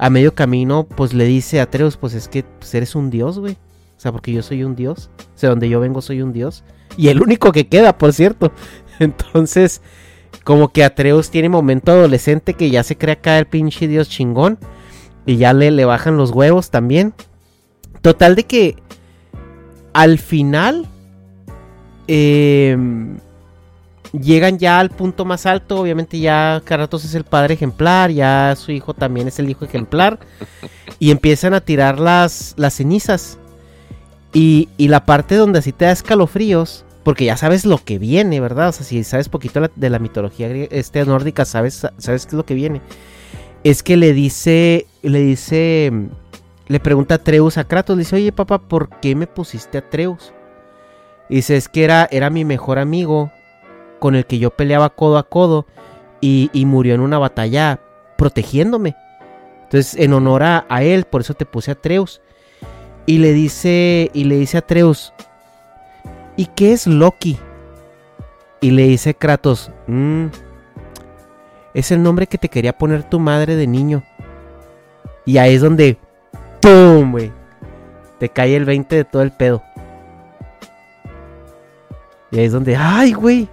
Speaker 4: A medio camino, pues le dice a Atreus: Pues es que pues, eres un dios, güey. O sea, porque yo soy un dios. O sea, donde yo vengo soy un dios. Y el único que queda, por cierto. Entonces, como que Atreus tiene momento adolescente que ya se cree acá el pinche dios chingón. Y ya le, le bajan los huevos también. Total de que al final em, llegan ya al punto más alto. Obviamente ya Kratos es el padre ejemplar, ya su hijo también es el hijo ejemplar. y empiezan a tirar las, las cenizas. Y, y la parte donde así te da escalofríos, porque ya sabes lo que viene, ¿verdad? O sea, si sabes poquito de la mitología este, nórdica, sabes, sabes qué es lo que viene. Es que le dice, le dice, le pregunta a Treus a Kratos, le dice, oye papá, ¿por qué me pusiste a Treus? Y dice, es que era, era mi mejor amigo con el que yo peleaba codo a codo y, murió en una batalla protegiéndome. Entonces, en honor a, él, por eso te puse a Treus. Y le dice, y le dice a Treus, ¿y qué es Loki? Y le dice Kratos, "Mm, es el nombre que te quería poner tu madre de niño. Y ahí es donde, ¡pum! güey! Te cae el 20 de todo el pedo. Y ahí es donde, ¡ay, güey!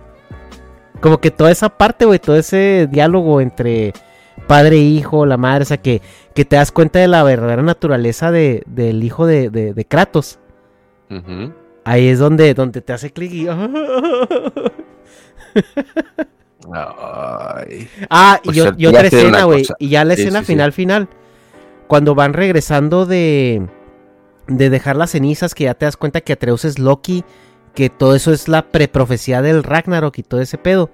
Speaker 4: Como que toda esa parte, güey, todo ese diálogo entre padre e hijo, la madre, o sea, que, que te das cuenta de la verdadera naturaleza de- del hijo de, de- de Kratos. Ahí es donde, donde te hace clic y...
Speaker 3: Ay.
Speaker 4: Ah, y, yo- y otra escena, güey. Y ya la
Speaker 3: Sí,
Speaker 4: escena
Speaker 3: sí, sí.
Speaker 4: final, final. Cuando van regresando de, de dejar las cenizas, que ya te das cuenta que Atreus es Loki, que todo eso es la preprofecía del Ragnarok y todo ese pedo.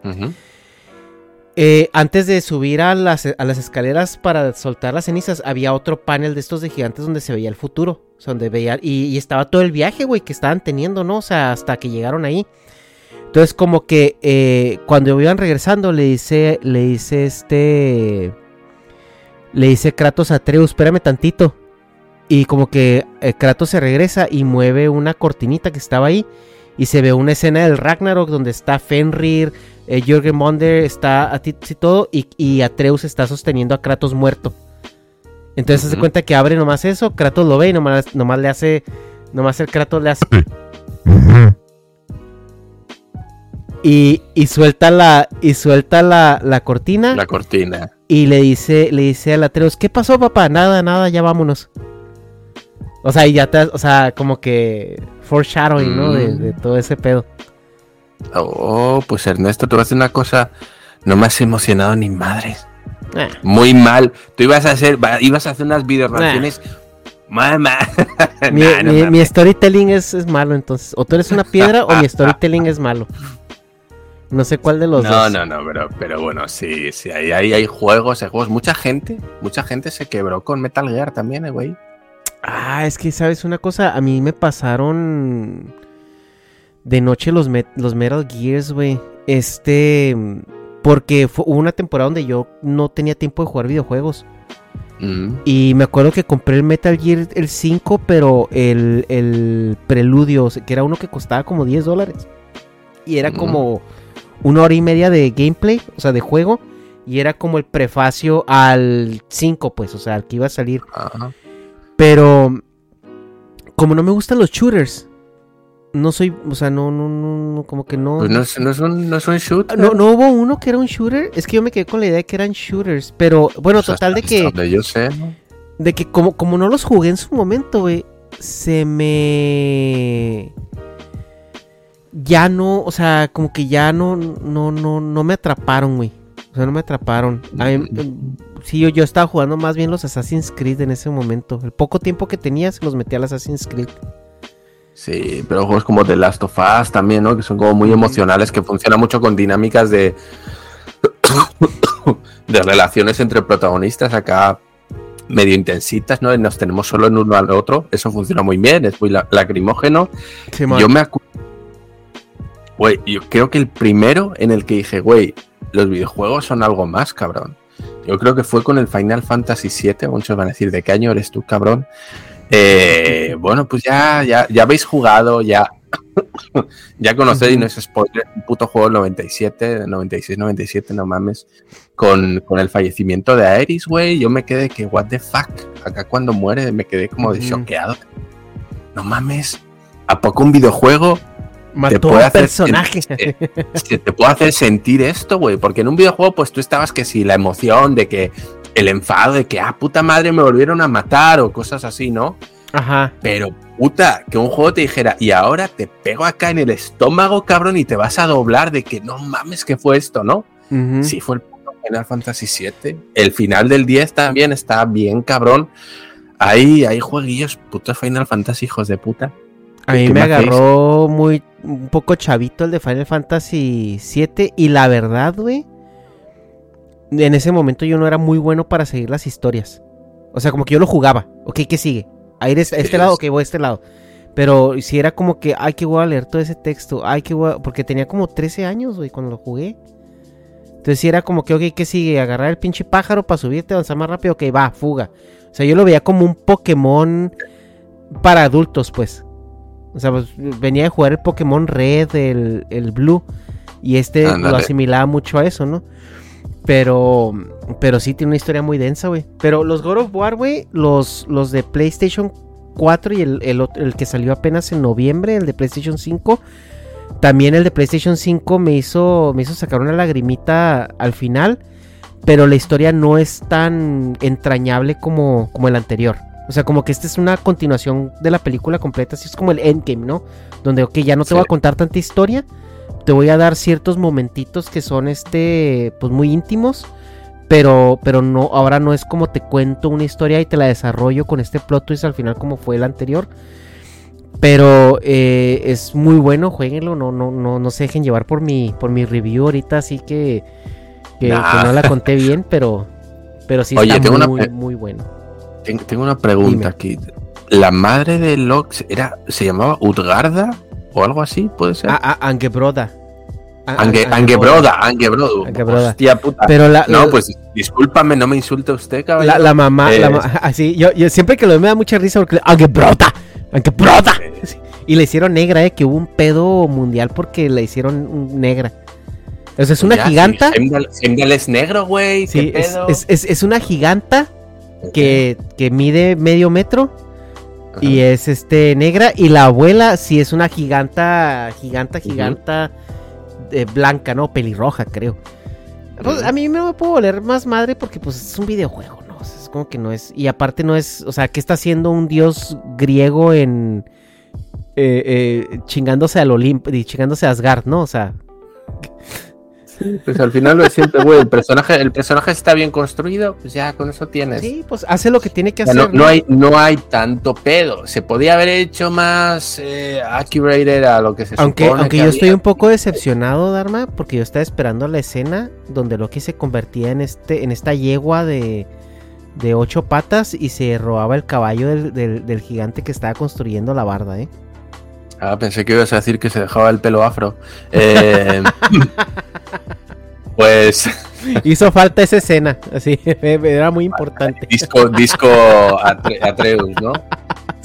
Speaker 4: Eh, antes de subir a las, a las escaleras para soltar las cenizas, había otro panel de estos de gigantes donde se veía el futuro. donde veía, y, y estaba todo el viaje, güey, que estaban teniendo, ¿no? O sea, hasta que llegaron ahí. Entonces, como que eh, cuando iban regresando, le dice, le dice este. Le dice Kratos a Atreus, espérame tantito. Y como que eh, Kratos se regresa y mueve una cortinita que estaba ahí. Y se ve una escena del Ragnarok donde está Fenrir, eh, Jürgen Monder, está a ti y todo. Y, y Atreus está sosteniendo a Kratos muerto. Entonces se
Speaker 3: Ujú.
Speaker 4: cuenta que abre nomás eso, Kratos lo ve y nomás, nomás le hace. Nomás el Kratos le hace. Y, y suelta la. Y suelta la, la cortina.
Speaker 3: La cortina.
Speaker 4: Y le dice, le dice al Atreus, ¿qué pasó, papá? Nada, nada, ya vámonos. O sea, y ya te, o sea, como que foreshadowing, ¿no? De,
Speaker 3: Mm.
Speaker 4: de todo ese pedo.
Speaker 3: Oh, pues Ernesto, te voy a decir una cosa. No me has emocionado ni madres.
Speaker 4: Ah,
Speaker 3: Muy mal. Tú ibas a hacer, ibas a hacer unas video reacciones. Mamá.
Speaker 4: mi,
Speaker 3: Nah, no
Speaker 4: mi-
Speaker 3: mames.
Speaker 4: mi storytelling es, es malo, entonces. O tú eres una piedra o mi storytelling es malo. No sé cuál de los
Speaker 3: no,
Speaker 4: dos.
Speaker 3: no, no, pero, pero bueno, sí, sí, ahí, ahí hay juegos, hay juegos. Mucha gente, mucha gente se quebró con Metal Gear también, eh, güey.
Speaker 4: Ah, es que, ¿sabes una cosa? A mí me pasaron de noche los, los Metal Gears, güey. Este... Porque fue, hubo una temporada donde yo no tenía tiempo de jugar videojuegos.
Speaker 3: Mm.
Speaker 4: Y me acuerdo que compré el Metal Gear el 5, pero el, el preludio, que era uno que costaba como 10 dólares. Y era
Speaker 3: Ujú.
Speaker 4: como una hora y media de gameplay, o sea, de juego. Y era como el prefacio al 5, pues, o sea, al que iba a salir.
Speaker 3: Ajá.
Speaker 4: Pero como no me gustan los shooters, No soy, o sea, no, no, no, no, como que no.
Speaker 3: Pues no no es un, no es un shooter.
Speaker 4: No, no hubo uno que era un shooter. Es que yo me quedé con la idea de que eran shooters. Pero bueno,
Speaker 3: Pues
Speaker 4: total de que.
Speaker 3: donde yo sé.
Speaker 4: De que como, como no los jugué en su momento, güey. Se me. Ya no, o sea, como que ya no, no, no, no me atraparon, güey. O sea, no me atraparon. A mí,
Speaker 3: Mm.
Speaker 4: Sí, yo, yo estaba jugando más bien los Assassin's Creed en ese momento. El poco tiempo que tenía se los metí al Assassin's Creed.
Speaker 3: Sí, pero juegos como The Last of Us también, ¿no? Que son como muy emocionales, que funcionan mucho con dinámicas de. de relaciones entre protagonistas acá medio intensitas, ¿no? Nos tenemos solo en uno al otro. Eso funciona muy bien, es muy la- lacrimógeno. Yo me acuerdo. Güey, yo creo que el primero en el que dije, güey, los videojuegos son algo más, cabrón. Yo creo que fue con el Final Fantasy VII. Muchos van a decir, ¿de qué año eres tú, cabrón? Eh, bueno, pues ya, ya, ya habéis jugado, ya, ya conocéis, no es spoiler, un puto juego del 97, 96, 97, no mames, con, con el fallecimiento de Aeris, güey. Yo me quedé que, what the fuck, acá cuando muere me quedé como de choqueado. No mames, ¿a poco un videojuego
Speaker 4: Mató
Speaker 3: puede
Speaker 4: a un
Speaker 3: hacer
Speaker 4: personaje.
Speaker 3: se te puede hacer sentir esto, güey. Porque en un videojuego, pues tú estabas que si la emoción de que el enfado de que, ah, puta madre, me volvieron a matar o cosas así, ¿no?
Speaker 4: Ajá.
Speaker 3: Pero, puta, que un juego te dijera, y ahora te pego acá en el estómago, cabrón, y te vas a doblar de que no mames que fue esto, ¿no? Sí, fue el puto Final Fantasy VII. El final del 10 también está bien, cabrón. Hay, hay jueguillos, putos Final Fantasy, hijos de puta.
Speaker 4: A mí
Speaker 3: ¿Qué
Speaker 4: me agarró muy un poco chavito el de Final Fantasy VII y la verdad, güey, en ese momento yo no era muy bueno para seguir las historias. O sea, como que yo lo jugaba. Ok, ¿qué sigue? ¿A ir a este, a este lado? Ok, voy a este lado. Pero si era como que, ay, que voy a leer todo ese texto. Ay, que voy a... Porque tenía como 13 años, güey, cuando lo jugué. Entonces sí era como que, ok, ¿qué sigue? Agarrar el pinche pájaro para subirte, avanzar más rápido. Ok, va, fuga. O sea, yo lo veía como un Pokémon para adultos, pues. O sea, pues, venía de jugar el Pokémon Red, el, el Blue. Y este lo asimilaba mucho a eso, ¿no? Pero, pero sí tiene una historia muy densa, güey. Pero los God of War, güey, los, los de PlayStation 4 y el, el otro- el que salió apenas en noviembre, el de PlayStation 5. También el de PlayStation 5 me hizo, me hizo sacar una lagrimita al final. Pero la historia no es tan entrañable como, como el anterior. O sea, como que esta es una continuación de la película completa. Así es como el endgame, ¿no? Donde, ok, ya no te
Speaker 3: Sí.
Speaker 4: voy a contar tanta historia. Te voy a dar ciertos momentitos que son este, pues muy íntimos. Pero, pero no, ahora no es como te cuento una historia y te la desarrollo con este plot twist al final como fue el anterior. Pero eh, es muy bueno, jueguenlo, no, no, no, no se dejen llevar por mi, por mi review ahorita, así que, que,
Speaker 3: Nah.
Speaker 4: que no la conté bien, pero, pero sí
Speaker 3: Oye,
Speaker 4: está
Speaker 3: una
Speaker 4: muy, muy bueno.
Speaker 3: Tengo, una pregunta
Speaker 4: Dime.
Speaker 3: aquí. ¿La madre de Lox era, se llamaba Utgarda o algo así? ¿Puede ser?
Speaker 4: Angebroda.
Speaker 3: Ange,
Speaker 4: An-
Speaker 3: Angebroda.
Speaker 4: Angebroda.
Speaker 3: Hostia puta.
Speaker 4: Pero la,
Speaker 3: no,
Speaker 4: la-
Speaker 3: pues discúlpame, no me insulte usted,
Speaker 4: la,
Speaker 3: caballero.
Speaker 4: la mamá, la
Speaker 3: Eh,
Speaker 4: ma- así, yo, yo siempre que lo veo me da mucha risa porque Angebroda, Angebroda. Sí. Y le hicieron negra, eh, que hubo un pedo mundial porque la hicieron negra. O sea, es una
Speaker 3: ya, sí,
Speaker 4: giganta.
Speaker 3: Heimdall es negro, güey.
Speaker 4: Sí, es, es- es una giganta que, que mide medio metro y es este negra y la abuela sí es una giganta, giganta, giganta eh, blanca, ¿no? Pelirroja, creo. Pues, a mí no me puedo oler más madre porque pues es un videojuego, ¿no? O sea, es como que no es... Y aparte no es... O sea, ¿qué está haciendo un dios griego en... eh, eh, chingándose al Olimpo y chingándose a Asgard, ¿no? O sea,
Speaker 3: Pues al final lo siempre, güey. El personaje, el personaje está bien construido, pues ya con eso tienes.
Speaker 4: sí, pues hace lo que tiene que hacer.
Speaker 3: no, no hay, no hay tanto pedo. Se podía haber hecho más eh, accurate a lo que se
Speaker 4: Aunque,
Speaker 3: supone
Speaker 4: aunque
Speaker 3: que
Speaker 4: yo estoy un poco decepcionado, Dharma, porque yo estaba esperando la escena donde Loki se convertía en este, en esta yegua de, de ocho patas y se robaba el caballo del, del- del gigante que estaba construyendo la barda, ¿eh?
Speaker 3: Ah, pensé que ibas a decir que se dejaba el pelo afro. Eh, pues
Speaker 4: Hizo falta esa escena, así, era muy importante.
Speaker 3: disco, disco Atre- Atreus, ¿no?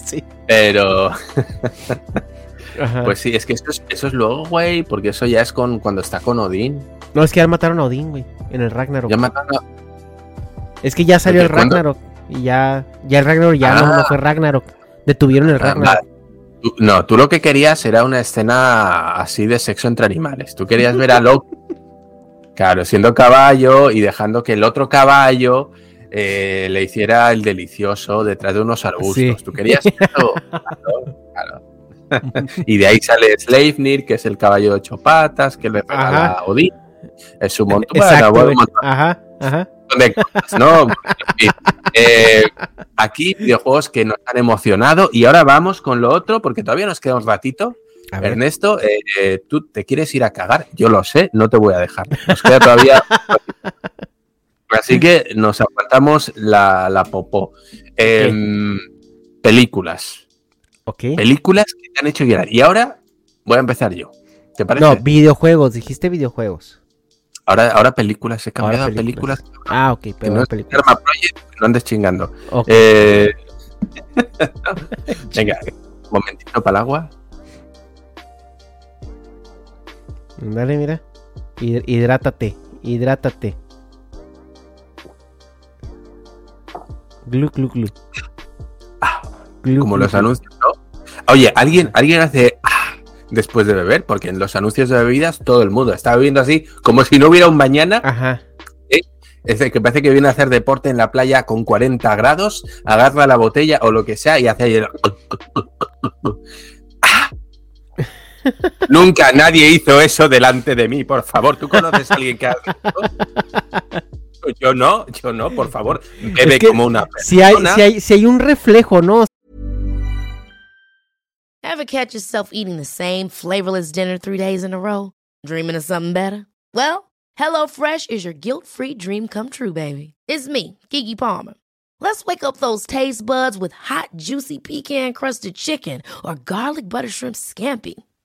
Speaker 4: Sí.
Speaker 3: Pero,
Speaker 4: Ajá.
Speaker 3: pues sí, es que eso es, eso es luego, güey, porque eso ya es con cuando está con Odín.
Speaker 4: No, es que ya mataron a Odín, güey, en el Ragnarok.
Speaker 3: Ya mataron a-
Speaker 4: Es que ya salió el. Ragnarok y ya, ya el Ragnarok ya no,
Speaker 3: Ah.
Speaker 4: no fue Ragnarok. Detuvieron el
Speaker 3: Ah,
Speaker 4: Ragnarok.
Speaker 3: no, tú lo que querías era una escena así de sexo entre animales. Tú querías ver a Loki, claro, siendo caballo y dejando que el otro caballo eh, le hiciera el delicioso detrás de unos arbustos.
Speaker 4: Sí.
Speaker 3: Tú querías eso. Claro, claro. y de ahí sale Sleipnir, que es el caballo de ocho patas, que le regala
Speaker 4: Ajá.
Speaker 3: a Odín. Es su montón.
Speaker 4: Ajá, ajá.
Speaker 3: de cosas, ¿no? Eh, aquí videojuegos que nos han emocionado y ahora vamos con lo otro porque todavía nos queda un ratito.
Speaker 4: A ver.
Speaker 3: Ernesto, eh, eh, tú te quieres ir a cagar, yo lo sé, no te voy a dejar. Nos queda todavía. Así que nos aguantamos la, la popó. Em, películas.
Speaker 4: Ok.
Speaker 3: Películas que te han hecho llorar. Y ahora voy a empezar yo. ¿Te parece?
Speaker 4: No, videojuegos, dijiste videojuegos.
Speaker 3: ahora, ahora películas, he cambiado
Speaker 4: Ahora
Speaker 3: a películas.
Speaker 4: Ah, ok, pero
Speaker 3: no
Speaker 4: películas.
Speaker 3: Project, no andes chingando. Eh, Venga, un momentito para el agua.
Speaker 4: Dale, mira. Hid- hidrátate, hidrátate. Glu, glu, glu. Glu,
Speaker 3: Como
Speaker 4: glu,
Speaker 3: los
Speaker 4: glu.
Speaker 3: anuncios, ¿no? Oye, ¿alguien, alguien hace ah, después de beber, porque en los anuncios de bebidas todo el mundo está bebiendo así, como si no hubiera un mañana.
Speaker 4: Ajá.
Speaker 3: Es de que parece que viene a hacer deporte en la playa con 40 grados, agarra la botella o lo que sea y hace ahí el... ¡Ah! Nunca nadie hizo eso delante de mí, por favor. ¿Tú conoces a alguien que eso? Yo no, yo no, por favor. Bebe
Speaker 4: Es que
Speaker 3: como una
Speaker 4: Si hay,
Speaker 3: persona.
Speaker 4: si, hay, si hay un reflejo, ¿no?
Speaker 2: Ever catch yourself eating the same flavorless dinner three days in a row? Dreaming of something better? Well, HelloFresh is your guilt free dream come true, baby. It's me, Kiki Palmer. Let's wake up those taste buds with hot, juicy pecan crusted chicken or garlic butter shrimp scampi.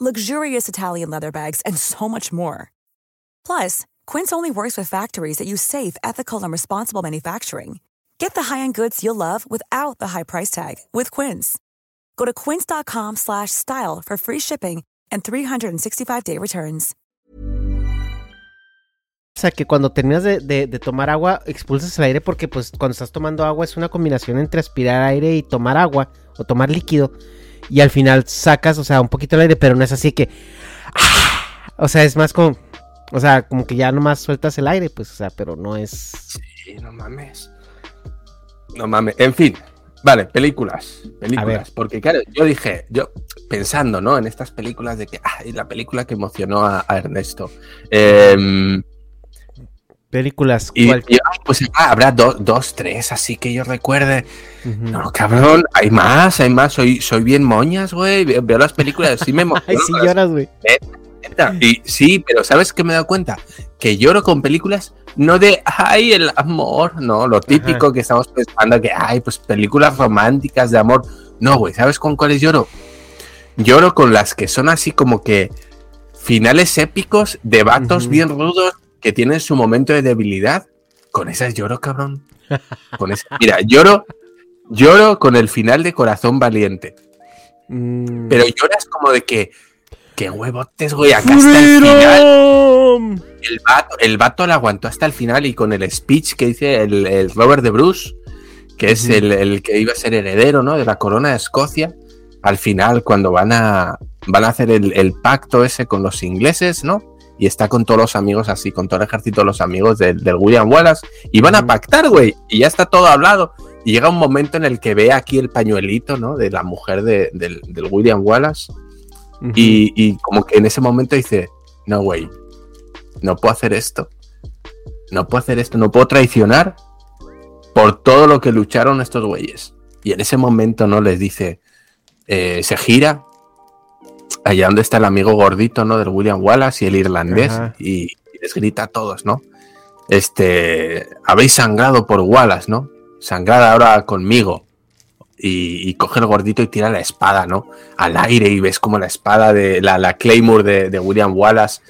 Speaker 6: luxurious Italian leather bags, and so much more. Plus, Quince only works with factories that use safe, ethical, and responsible manufacturing. Get the high-end goods you'll love without the high price tag with Quince. Go to quince.com slash style for free shipping and 365-day returns.
Speaker 4: O sea, que cuando terminas de, de- de tomar agua, expulsas el aire porque pues cuando estás tomando agua es una combinación entre aspirar aire y tomar agua o tomar líquido. Y al final sacas, o sea, un poquito el aire, pero no es así que... ¡ah! O sea, es más como... O sea, como que ya nomás sueltas el aire, pues, o sea, pero no es...
Speaker 3: Sí, no mames. No mames. En fin. Vale, películas. Películas. Porque claro, yo dije, yo pensando, ¿no? En estas películas de que, ah, y la película que emocionó a, a Ernesto. Em,
Speaker 4: Películas...
Speaker 3: y pues ah, habrá do- dos, tres, así que yo recuerde. No, cabrón, hay más, hay más. Soy, soy bien moñas, güey. Ve- Veo las películas, sí me
Speaker 4: Ay, sí lloras, güey.
Speaker 3: Y sí, pero ¿sabes qué me he dado cuenta? Que lloro con películas no de, ay, el amor, no, lo típico
Speaker 4: Ajá.
Speaker 3: que estamos pensando que, ay, pues películas románticas de amor. No, güey, ¿sabes con cuáles lloro? Lloro con las que son así como que finales épicos de vatos bien rudos que tienen su momento de debilidad. Con esas lloro, cabrón. Con esa- Mira, lloro, lloro con el final de Corazón Valiente.
Speaker 4: Mm.
Speaker 3: Pero lloras como de que, qué huevotes, güey, acá hasta el final. El vato, el vato la aguantó hasta el final y con el speech que dice el, el Robert de Bruce, que es el, el que iba a ser heredero ¿no? de la corona de Escocia, al final cuando van a, van a hacer el, el pacto ese con los ingleses, ¿no? Y está con todos los amigos así, con todo el ejército de los amigos del, del William Wallace, y van a pactar, güey, y ya está todo hablado. Y llega un momento en el que ve aquí el pañuelito, ¿no? De la mujer de- del, del William Wallace, y como que en ese momento dice, no, güey, no puedo hacer esto. No puedo hacer esto, no puedo traicionar por todo lo que lucharon estos güeyes. Y en ese momento, ¿no? Les dice, eh, se gira allá donde está el amigo gordito, ¿no? Del William Wallace y el irlandés, y, y les grita a todos, ¿no? Este, habéis sangrado por Wallace, ¿no? Sangrad ahora conmigo. Y, y coge el gordito y tira la espada, ¿no? Al aire y ves como la espada de la, la Claymore de, de William Wallace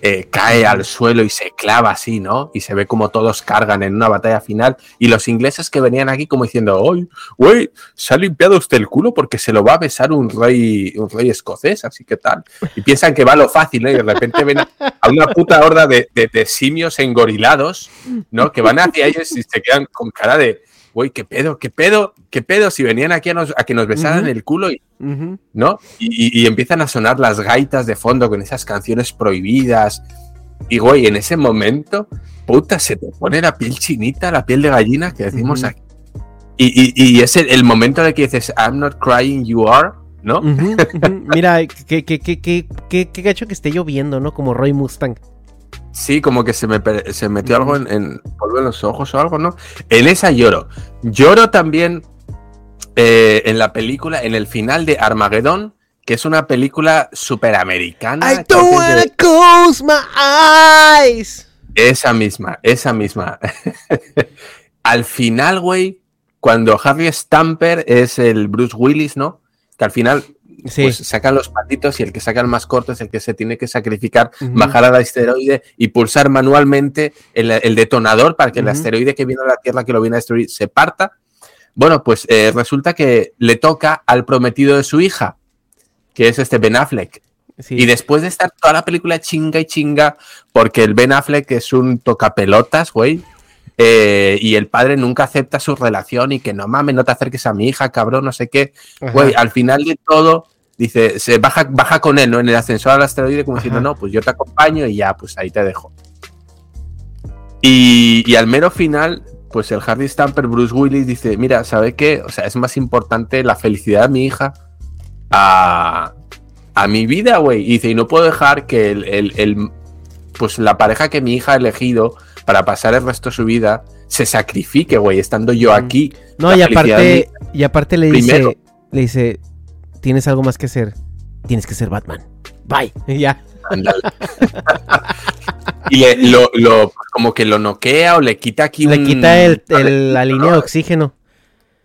Speaker 3: eh, cae al suelo y se clava así, ¿no? Y se ve como todos cargan en una batalla final. Y los ingleses que venían aquí como diciendo, ¡Oy, güey! Se ha limpiado usted el culo porque se lo va a besar un rey, un rey escocés, así que tal. Y piensan que va lo fácil, ¿no? Y de repente ven a, a una puta horda de, de- de simios engorilados, ¿no? Que van hacia ellos y se quedan con cara de, güey, ¿qué pedo? ¿Qué pedo? ¿Qué pedo? Si venían aquí a, nos- a que nos besaran el culo y. ¿no? Y, empiezan a sonar las gaitas de fondo con esas canciones prohibidas. Y, güey, en ese momento, puta, se te pone la piel chinita, la piel de gallina que decimos
Speaker 4: Ujú.
Speaker 3: aquí. Y, es el, el momento de que dices, I'm not crying, you are, ¿no?
Speaker 4: Mira, qué, qué, qué, qué, qué, qué gacho que esté lloviendo, ¿no? Como Roy Mustang.
Speaker 3: Sí, como que se me se metió algo en, en polvo en los ojos o algo, ¿no? En esa lloro. Lloro también eh, en la película, en el final de Armageddon, que es una película superamericana.
Speaker 4: I don't
Speaker 3: de-
Speaker 4: wanna close my eyes.
Speaker 3: Esa misma, esa misma. al final, güey, cuando Harry Stamper es el Bruce Willis, ¿no? Que al final
Speaker 4: Sí.
Speaker 3: pues, sacan los patitos y el que saca el más corto es el que se tiene que sacrificar, bajar al asteroide y pulsar manualmente el, el detonador para que el asteroide que viene a la Tierra, que lo viene a destruir, se parta. Bueno, pues eh, resulta que le toca al prometido de su hija, que es este Ben Affleck.
Speaker 4: Sí.
Speaker 3: Y después de estar toda la película chinga y chinga, porque el Ben Affleck es un tocapelotas, güey, eh, y el padre nunca acepta su relación y que no mames, no te acerques a mi hija, cabrón, no sé qué. Güey, al final de todo, dice, se baja, baja con él, ¿no? En el ascensor al asteroide, como diciendo, no, pues yo te acompaño y ya, pues ahí te dejo. Y, y al mero final, pues el Hardy Stamper, Bruce Willis, dice, mira, ¿sabe qué? O sea, es más importante la felicidad de mi hija a, a mi vida, güey. Y dice, y no puedo dejar que el, el- el- pues la pareja que mi hija ha elegido para pasar el resto de su vida se sacrifique, güey, estando yo aquí.
Speaker 4: No, y aparte, y aparte le
Speaker 3: Primero.
Speaker 4: dice, le dice, tienes algo más que hacer. Tienes que ser Batman. Bye. Y ya.
Speaker 3: Y le- lo, lo- como que lo noquea o le quita aquí
Speaker 4: Le
Speaker 3: un-
Speaker 4: quita el, el- la línea de oxígeno.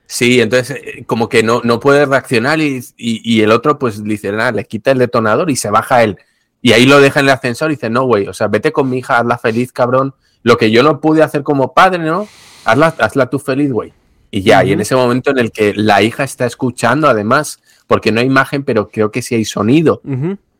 Speaker 3: Sí, entonces eh, como que no, no puede reaccionar y, y- y el otro pues le dice, nada, le quita el detonador y se baja él. Y ahí lo deja en el ascensor y dice, no, güey, o sea, vete con mi hija, hazla feliz, cabrón. Lo que yo no pude hacer como padre, ¿no? Hazla, hazla tú feliz, güey. Y ya, y en ese momento en el que la hija está escuchando, además, porque no hay imagen, pero creo que sí hay sonido.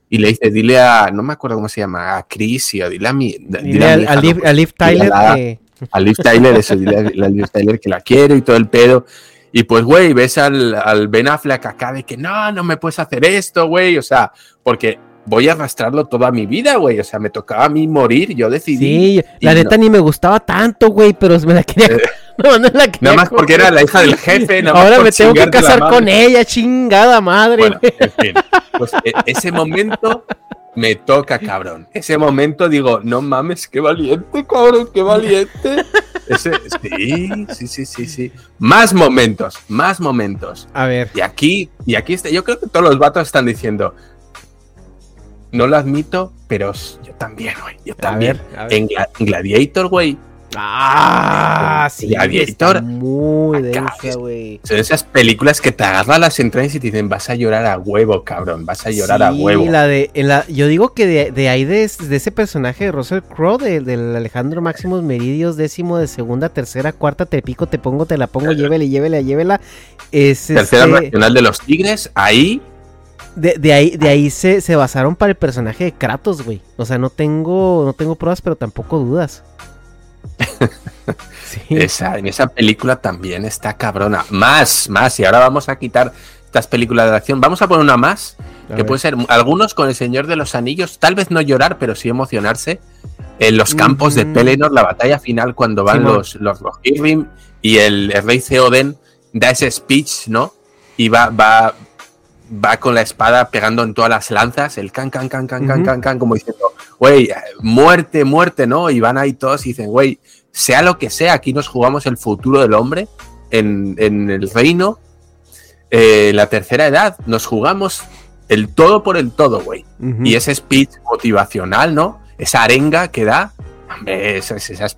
Speaker 3: Y le dice, dile a, no me acuerdo cómo se llama, a Chris, o dile a mi. dile
Speaker 4: Dile
Speaker 3: a
Speaker 4: a,
Speaker 3: mi hija,
Speaker 4: a
Speaker 3: ¿no?
Speaker 4: Liv, a Tyler
Speaker 3: la-
Speaker 4: que...
Speaker 3: a Liv Tyler, eso, dile a, a Liv Tyler que la quiero y todo el pedo. Y pues, güey, ves al, al Ben Affleck acá de que no, no me puedes hacer esto, güey. O sea, porque voy a arrastrarlo toda mi vida, güey. O sea, me tocaba a mí morir, yo decidí.
Speaker 4: Sí, la
Speaker 3: no-
Speaker 4: neta ni me gustaba tanto, güey, pero me la quería... No, no la quería
Speaker 3: Nada más porque era la hija del jefe. nada
Speaker 4: Ahora me tengo que casar con ella, chingada madre.
Speaker 3: Bueno, en fin. Pues e- ese momento me toca, cabrón. Ese momento digo, no mames, qué valiente, cabrón, qué valiente. Ese, sí, sí, sí, sí, sí. Más momentos, más momentos.
Speaker 4: A ver.
Speaker 3: Y aquí, y aquí está, yo creo que todos los vatos están diciendo, no lo admito, pero yo también, güey, yo también.
Speaker 4: ver, a ver.
Speaker 3: En, Gla- Gladiator, güey,
Speaker 4: Ah, sí.
Speaker 3: Gladiator.
Speaker 4: Muy densa, güey.
Speaker 3: son esas películas que te agarran las entrañas y te dicen, vas a llorar a huevo, cabrón, vas a llorar a
Speaker 4: Sí,
Speaker 3: huevo.
Speaker 4: La de, en la, yo digo que de, de ahí, de, de ese personaje de Russell Crowe, de- del Alejandro Máximos Meridios, décimo de segunda, tercera, cuarta, te pico, te pongo, te la pongo, llévele, llévele, llévela. Es
Speaker 3: Tercera
Speaker 4: este,
Speaker 3: Nacional de los Tigres, ahí
Speaker 4: de, de ahí, de ahí se, se basaron para el personaje de Kratos, güey. O sea, no tengo, no tengo pruebas, pero tampoco dudas. Sí.
Speaker 3: esa, en esa película también está cabrona. Más, más. Y ahora vamos a quitar estas películas de acción. Vamos a poner una más,
Speaker 4: A
Speaker 3: que
Speaker 4: ver.
Speaker 3: puede ser algunos con el Señor de los Anillos, tal vez no llorar, pero sí emocionarse. En los campos de. Pelennor, la batalla final, cuando van los, los Rohirrim y el, el rey Theoden da ese speech, ¿no? Y va, va, va con la espada pegando en todas las lanzas, el can, can, can, can, can, can, can, como diciendo, güey, muerte, muerte, ¿no? Y van ahí todos y dicen, güey, sea lo que sea, aquí nos jugamos el futuro del hombre en, en el reino, eh, la tercera edad, nos jugamos el todo por el todo, güey. Y ese speech motivacional, ¿no? Esa arenga que da, hombre, esas, esas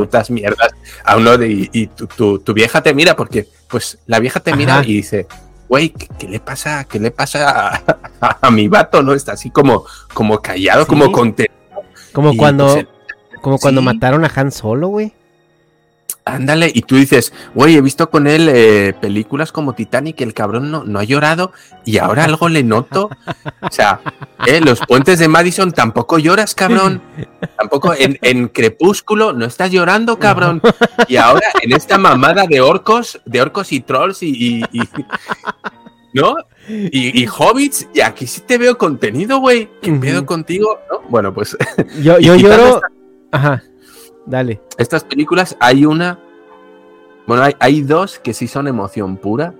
Speaker 3: putas mierdas a uno de, y, y tu, tu- tu vieja te mira porque, pues, la vieja te mira y dice, güey, ¿qué, qué le pasa? ¿Qué le pasa a, a mi vato? ¿No? Está así como, como callado,
Speaker 4: Sí.
Speaker 3: como contento.
Speaker 4: Como
Speaker 3: Y,
Speaker 4: cuando,
Speaker 3: pues,
Speaker 4: como cuando
Speaker 3: sí.
Speaker 4: mataron a Han Solo, güey.
Speaker 3: Ándale, y tú dices, güey, he visto con él eh, películas como Titanic, el cabrón no, no ha llorado y ahora algo le noto. O sea, eh, los puentes de Madison tampoco lloras, cabrón. Tampoco en, en Crepúsculo no estás llorando, cabrón. Y ahora en esta mamada de orcos, de orcos y trolls y. y- y- ¿No? Y, y hobbits, y aquí sí te veo contenido, güey. ¿Qué pedo contigo? ¿No? Bueno, pues.
Speaker 4: Yo, yo lloro.
Speaker 3: esta-
Speaker 4: Ajá. Dale.
Speaker 3: estas películas hay una. Bueno, hay, hay dos que sí son emoción pura.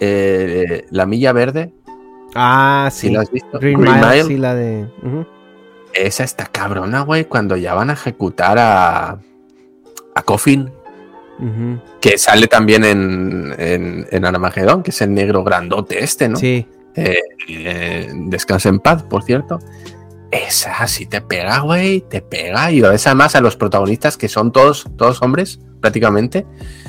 Speaker 3: Eh, la Milla Verde,
Speaker 4: Ah, sí.
Speaker 3: ¿sí la has visto?
Speaker 4: Green,
Speaker 3: Green
Speaker 4: Mile,
Speaker 3: Mile.
Speaker 4: sí, la de.
Speaker 3: esa está cabrona, güey, cuando ya van a ejecutar a. a Coffin, que sale también en, en, en Armagedón, que es el negro grandote este, ¿no?
Speaker 4: Sí.
Speaker 3: Eh, eh, descansa en paz, por cierto. Esa sí te pega, güey, te pega. Y lo ves además a los protagonistas que son todos, todos hombres, prácticamente.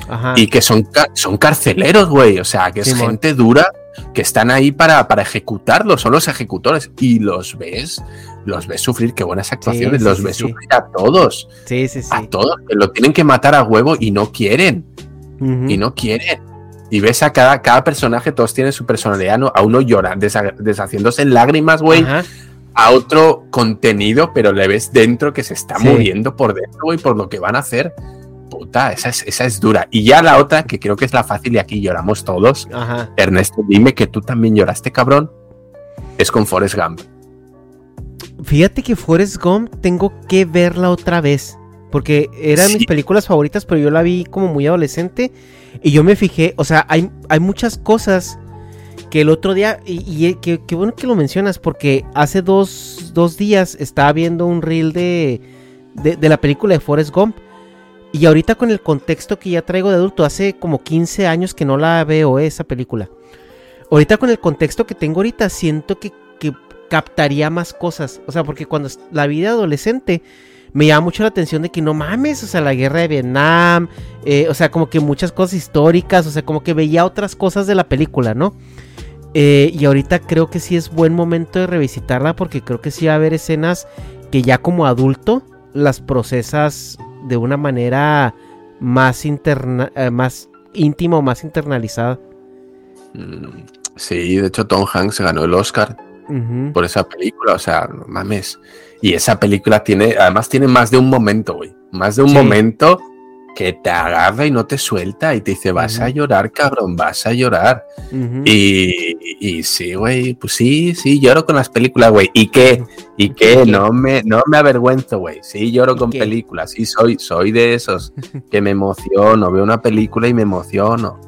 Speaker 4: Ajá.
Speaker 3: Y que son, son carceleros, güey. O sea, que es gente dura que están ahí para, para ejecutarlos. Son los ejecutores. Y los ves, los ves sufrir. Qué buenas actuaciones.
Speaker 4: sí,
Speaker 3: los ves sufrir a todos.
Speaker 4: Sí, sí, sí.
Speaker 3: A todos. Que lo tienen que matar a huevo y no quieren. Y no quieren. Y ves a cada, cada personaje, todos tienen su personalidad. ¿no? A uno llora, deshaciéndose en lágrimas, güey. A otro contenido, pero le ves dentro que se está
Speaker 4: Sí.
Speaker 3: muriendo por dentro, güey, por lo que van a hacer. Puta, esa es, esa es dura. Y ya la otra, que creo que es la fácil y aquí lloramos todos.
Speaker 4: Ajá.
Speaker 3: Ernesto, dime que tú también lloraste, cabrón. Es con Forrest Gump.
Speaker 4: Fíjate que Forrest Gump tengo que verla otra vez. Porque eran
Speaker 3: Sí.
Speaker 4: mis películas favoritas, pero yo la vi como muy adolescente. Y yo me fijé, o sea, hay, hay muchas cosas que el otro día, y, y qué qué bueno que lo mencionas, porque hace dos, dos días estaba viendo un reel de, de, la película de Forrest Gump. Y ahorita con el contexto que ya traigo de adulto, hace como 15 años que no la veo eh, esa película. Ahorita con el contexto que tengo ahorita, siento que, que captaría más cosas. O sea, porque cuando la vida adolescente me llama mucho la atención de que no mames, o sea, la guerra de Vietnam, eh, o sea, como que muchas cosas históricas, o sea, como que veía otras cosas de la película, ¿no? Eh, y ahorita creo que sí es buen momento de revisitarla porque creo que sí va a haber escenas que ya como adulto las procesas de una manera más interna eh, más íntima o más internalizada.
Speaker 3: Mm, Sí, de hecho Tom Hanks ganó el Oscar por esa película, o sea, no mames. Y esa película tiene, además tiene más de un momento, güey. Más de un
Speaker 4: Sí.
Speaker 3: momento que te agarra y no te suelta y te dice, vas a llorar, cabrón, vas a llorar. Y, y sí, güey, pues sí, sí, lloro con las películas, güey. ¿Y qué? ¿Y qué? No me, no me avergüenzo, güey. Sí, lloro con
Speaker 4: qué?
Speaker 3: películas. Sí, soy, soy de esos que me emociono. Veo una película y me emociono.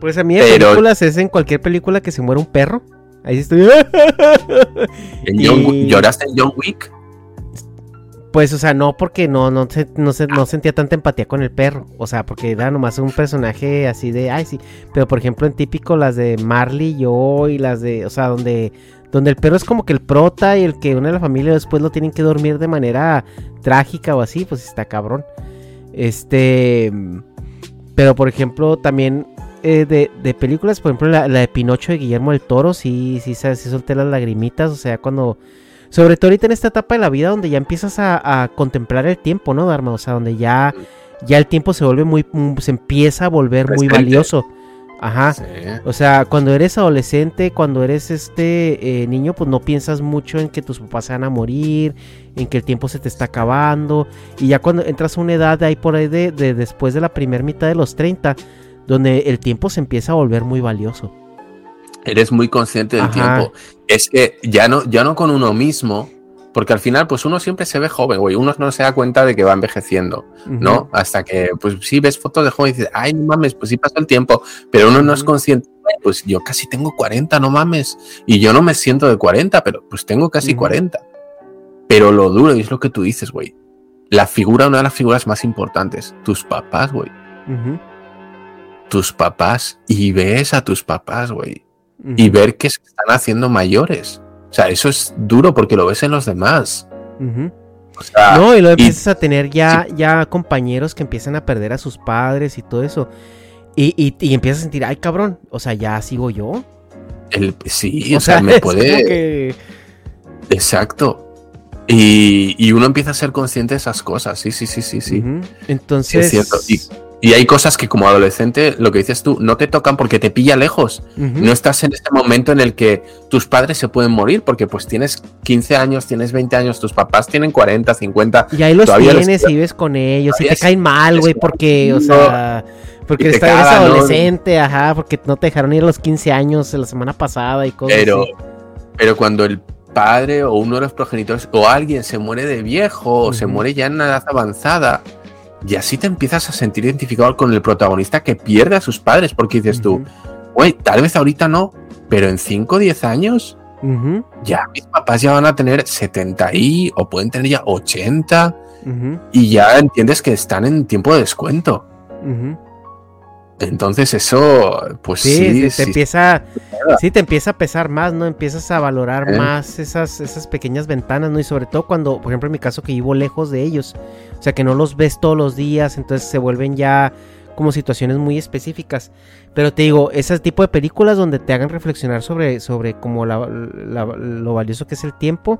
Speaker 4: Pues a mí
Speaker 3: Pero-
Speaker 4: películas es en cualquier película que se muera un perro. Ahí estoy.
Speaker 3: ¿En John Wi-
Speaker 4: Y-
Speaker 3: ¿Lloraste en John Wick?
Speaker 4: Pues, o sea, no porque no, no, se- no, se- no sentía tanta empatía con el perro. O sea, porque era nomás un personaje así de, ay, sí. Pero, por ejemplo, en típico las de Marley y yo y las de, o sea, donde, donde el perro es como que el prota y el que une a la familia después lo tienen que dormir de manera trágica o así, pues está cabrón. Este, pero, por ejemplo, también eh, de, de películas, por ejemplo, la, la de Pinocho de Guillermo del Toro, sí, sí, sí, sí solté las lagrimitas, o sea, cuando... Sobre todo ahorita en esta etapa de la vida donde ya empiezas a, a contemplar el tiempo, ¿no, Dharma? O sea, donde ya, ya el tiempo se vuelve muy, mm, se empieza a volver muy valioso. Ajá.
Speaker 3: Sí.
Speaker 4: O sea, cuando eres adolescente, cuando eres este eh, niño, pues no piensas mucho en que tus papás se van a morir, en que el tiempo se te está acabando. Y ya cuando entras a una edad de ahí por ahí de, de después de la primera mitad de los 30, donde el tiempo se empieza a volver muy valioso.
Speaker 3: Eres muy consciente del
Speaker 4: Ajá.
Speaker 3: tiempo. Es que ya no, ya no con uno mismo, Porque al final, pues uno siempre se ve joven, güey. Uno no se da cuenta de que va envejeciendo, ¿no? Hasta que, pues sí ves fotos de joven y dices, ay, no mames, pues sí pasó el tiempo. Pero uno no es consciente, "Güey, pues yo casi tengo 40, no mames. Y yo no me siento de 40, pero pues tengo casi
Speaker 4: Ujú.
Speaker 3: 40. Pero lo duro, y es lo que tú dices, güey. La figura, una de las figuras más importantes, tus papás, güey. Tus papás, y ves a tus papás, güey. Y ver que se están haciendo mayores. O sea, eso es duro porque lo ves en los demás.
Speaker 4: ujú.
Speaker 3: O sea,
Speaker 4: No, y luego
Speaker 3: y-
Speaker 4: empiezas a tener ya, ya compañeros que empiezan a perder a sus padres y todo eso. Y, y, y empiezas a sentir, ay cabrón, o sea, ya sigo yo.
Speaker 3: el, sí, o,
Speaker 4: o
Speaker 3: sea,
Speaker 4: sea,
Speaker 3: me puede.
Speaker 4: que-
Speaker 3: Exacto. Y, y uno empieza a ser consciente de esas cosas. Sí, sí, sí, sí, sí.
Speaker 4: Entonces.
Speaker 3: es cierto. Y, y hay cosas que como adolescente, lo que dices tú, no te tocan porque te pilla lejos. No estás en este momento en el que tus padres se pueden morir porque pues tienes 15 años, tienes 20 años, tus papás tienen 40, 50.
Speaker 4: Y ahí los tienes y vives con ellos y te caen mal, güey, porque, o
Speaker 3: no.
Speaker 4: sea, porque eres
Speaker 3: cagan, ¿no?
Speaker 4: adolescente, ajá, porque no te dejaron ir a los 15 años la semana pasada y cosas
Speaker 3: Pero,
Speaker 4: así.
Speaker 3: pero cuando el padre o uno de los progenitores o alguien se muere de viejo o se muere ya en una edad avanzada, y así te empiezas a sentir identificado con el protagonista que pierde a sus padres, porque dices tú, güey, tal vez ahorita no, pero en 5 o 10 años ya mis papás ya van a tener 70 y o pueden tener ya 80
Speaker 4: ujú,
Speaker 3: y ya entiendes que están en tiempo de descuento. Entonces eso, pues
Speaker 4: Sí,
Speaker 3: sí,
Speaker 4: sí, te
Speaker 3: sí,
Speaker 4: empieza, sí, te empieza a pesar más, ¿no? Empiezas a valorar
Speaker 3: Eh.
Speaker 4: más esas, esas pequeñas ventanas, ¿no? Y sobre todo cuando, por ejemplo, en mi caso que vivo lejos de ellos, o sea, que no los ves todos los días, entonces se vuelven ya como situaciones muy específicas. Pero te digo, ese tipo de películas donde te hagan reflexionar sobre, sobre como la- lo valioso que es el tiempo.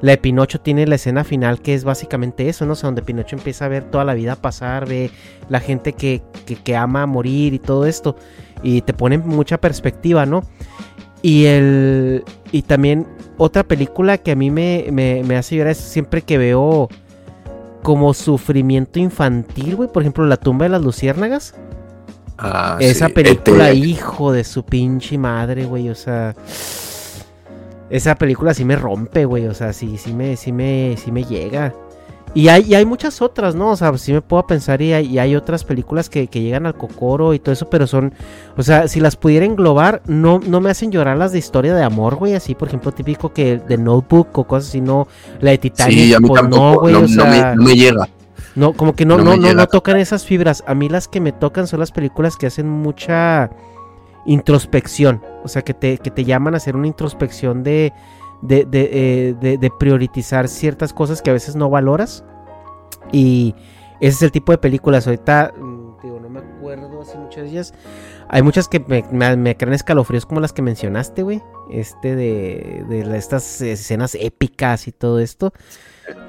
Speaker 4: La de Pinocho tiene la escena final que es básicamente eso, ¿no? O sea, donde Pinocho empieza a ver toda la vida pasar, ve la gente que, que, ama morir y todo esto. Y te pone mucha perspectiva, ¿no? Y el. Y también otra película que a mí me, me, me hace llorar es siempre que veo como sufrimiento infantil, güey. Por ejemplo, La tumba de las luciérnagas.
Speaker 3: Ah,
Speaker 4: Esa
Speaker 3: sí,
Speaker 4: película, hijo de su pinche madre, güey. O sea. Esa película sí me rompe, güey. O sea, sí, sí me, sí me, sí me llega. Y hay, y hay muchas otras, ¿no? O sea, sí me puedo pensar y hay, y hay otras películas que, que llegan al cocoro y todo eso, pero son, o sea, si las pudiera englobar, no, no me hacen llorar las de historia de amor, güey, así, por ejemplo, típico que de Notebook o cosas así, no, la de Titanic,
Speaker 3: Sí, a mí
Speaker 4: pues
Speaker 3: tampoco,
Speaker 4: no, güey,
Speaker 3: no,
Speaker 4: o
Speaker 3: no
Speaker 4: sea,
Speaker 3: me, no me llega.
Speaker 4: no, como que no,
Speaker 3: No
Speaker 4: no, no, no tocan esas fibras. A mí las que me tocan son las películas que hacen mucha introspección. O sea, que te, que te llaman a hacer una introspección de, de, de, eh, de- de priorizar ciertas cosas que a veces no valoras. Y ese es el tipo de películas. Ahorita, mm, digo, no me acuerdo así muchas de ellas. Hay muchas que me, me, me crean escalofríos como las que mencionaste, güey. Este de, de estas escenas épicas y todo esto.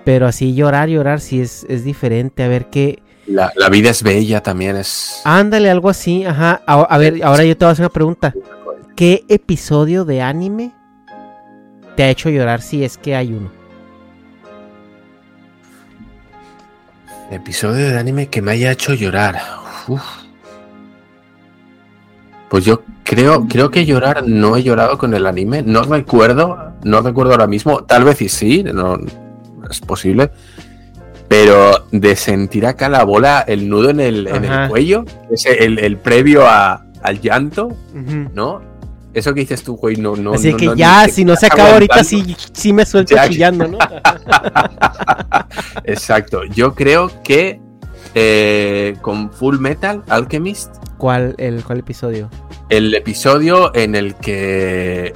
Speaker 4: Pero así llorar, llorar, sí es, es diferente. A ver qué.
Speaker 3: La, la vida es bella también es.
Speaker 4: Ándale, algo así. Ajá. A, a ver, ahora yo te voy a hacer una pregunta. ¿Qué episodio de anime te ha hecho llorar si es que hay uno?
Speaker 3: Episodio de anime que me haya hecho llorar. Uf. Pues yo creo, creo que llorar no he llorado con el anime. No recuerdo, no recuerdo ahora mismo. Tal vez y sí, no es posible. Pero de sentir acá la bola, el nudo en el, en
Speaker 4: Ajá.
Speaker 3: el cuello, ese, el, el previo a- al llanto. ¿no? Eso que dices tú, güey, no, no.
Speaker 4: Así
Speaker 3: no-
Speaker 4: que
Speaker 3: no-
Speaker 4: ya, si no se acaba ahorita, sí, sí me suelto
Speaker 3: Ya.
Speaker 4: chillando, ¿no?
Speaker 3: Exacto. Yo creo que eh, con Full Metal Alchemist,
Speaker 4: ¿Cuál, el, ¿Cuál episodio?
Speaker 3: el episodio en el que.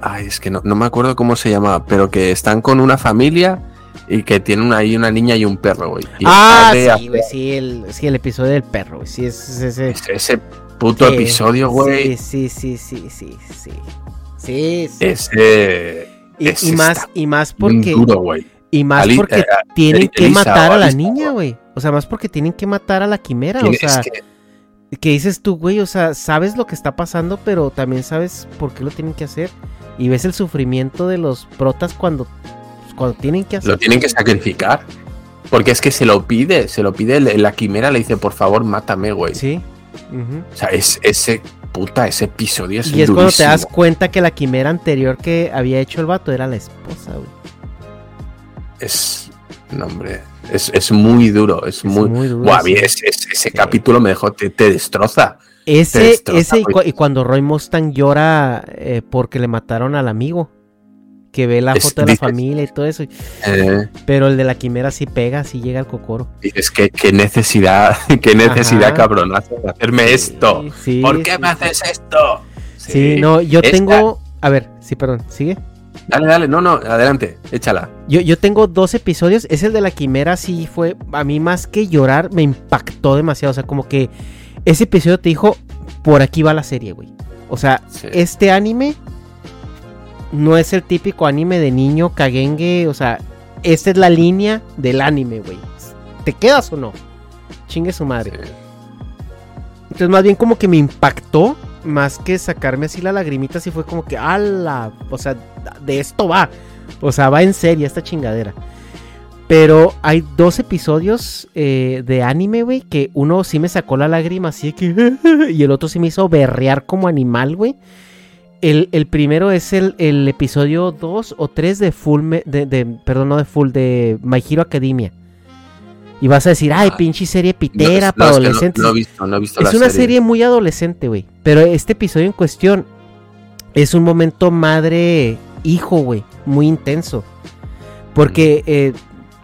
Speaker 3: Ay, es que no, no me acuerdo cómo se llama, pero que están con una familia y que tienen ahí una niña y un perro, güey. Y
Speaker 4: Ah, sí, güey, sí el, sí, el episodio del perro, güey. Sí, es, es ese-
Speaker 3: ese puto
Speaker 4: Sí,
Speaker 3: episodio, güey.
Speaker 4: Sí, sí, sí, sí, sí, sí. Sí.
Speaker 3: Ese.
Speaker 4: Y,
Speaker 3: ese
Speaker 4: y más, y más porque.
Speaker 3: duro.
Speaker 4: Y más
Speaker 3: Ali-
Speaker 4: porque
Speaker 3: eh,
Speaker 4: tienen
Speaker 3: Eli-
Speaker 4: que matar a la niña, güey. O sea, más porque tienen que matar a la quimera. O sea,
Speaker 3: que-
Speaker 4: que dices tú, güey, o sea, sabes lo que está pasando, pero también sabes por qué lo tienen que hacer. Y ves el sufrimiento de los protas cuando, cuando tienen que hacer.
Speaker 3: Lo tienen que sacrificar. Porque es que se lo pide, se lo pide la la quimera, le dice, por favor, mátame, güey.
Speaker 4: Sí.
Speaker 3: O sea, es, ese puta, ese episodio es
Speaker 4: Y es cuando te das cuenta que la quimera anterior que había hecho el vato era la esposa, güey.
Speaker 3: Es. No, hombre. Es, es muy duro. Es, muy.
Speaker 4: muy duro,
Speaker 3: Buah,
Speaker 4: sí.
Speaker 3: ese, capítulo me dejó. Te, te destroza. Te
Speaker 4: Ese,
Speaker 3: destroza,
Speaker 4: ese y,
Speaker 3: güey.
Speaker 4: cu- y cuando Roy Mustang llora eh, porque le mataron al amigo. Que ve la
Speaker 3: Es-
Speaker 4: foto de la
Speaker 3: dices-
Speaker 4: familia y todo eso.
Speaker 3: Eh,
Speaker 4: Pero el de la quimera sí pega, sí llega al cocoro.
Speaker 3: dices que qué necesidad, qué necesidad,
Speaker 4: Ajá.
Speaker 3: cabronazo, de hacerme esto.
Speaker 4: sí,
Speaker 3: ¿Por qué
Speaker 4: sí,
Speaker 3: me haces esto?
Speaker 4: Sí, no, yo
Speaker 3: Esta-
Speaker 4: tengo. A ver, sí, perdón, sigue.
Speaker 3: Dale, dale, no, no, adelante, échala.
Speaker 4: Yo, yo tengo dos episodios. Es el de la quimera, sí fue. A mí, más que llorar, me impactó demasiado. O sea, como que ese episodio te dijo: Por aquí va la serie, güey. O sea, este anime no es el típico anime de niño caguengue. O sea, esta es la línea del anime, güey. ¿Te quedas o no? Chingue su madre.
Speaker 3: Sí.
Speaker 4: Entonces, más bien como que me impactó. Más que sacarme así la lagrimita, así fue como que, ala, o sea, de esto va. O sea, va en serio esta chingadera. Pero hay dos episodios eh, de anime, güey, que uno sí me sacó la lágrima, así que... y el otro sí me hizo berrear como animal, güey. El, el primero es el, el episodio 2 o 3 de Full... Me- de, de- perdón, no de Full, de My Hero Academia. Y vas a decir, ay,
Speaker 3: Ah.
Speaker 4: pinche serie pitera
Speaker 3: no,
Speaker 4: para
Speaker 3: no-
Speaker 4: adolescentes.
Speaker 3: No, he visto, no he visto
Speaker 4: Es
Speaker 3: la
Speaker 4: una serie muy adolescente, güey. Pero este episodio en cuestión es un momento madre-hijo, güey. Muy intenso. Porque eh,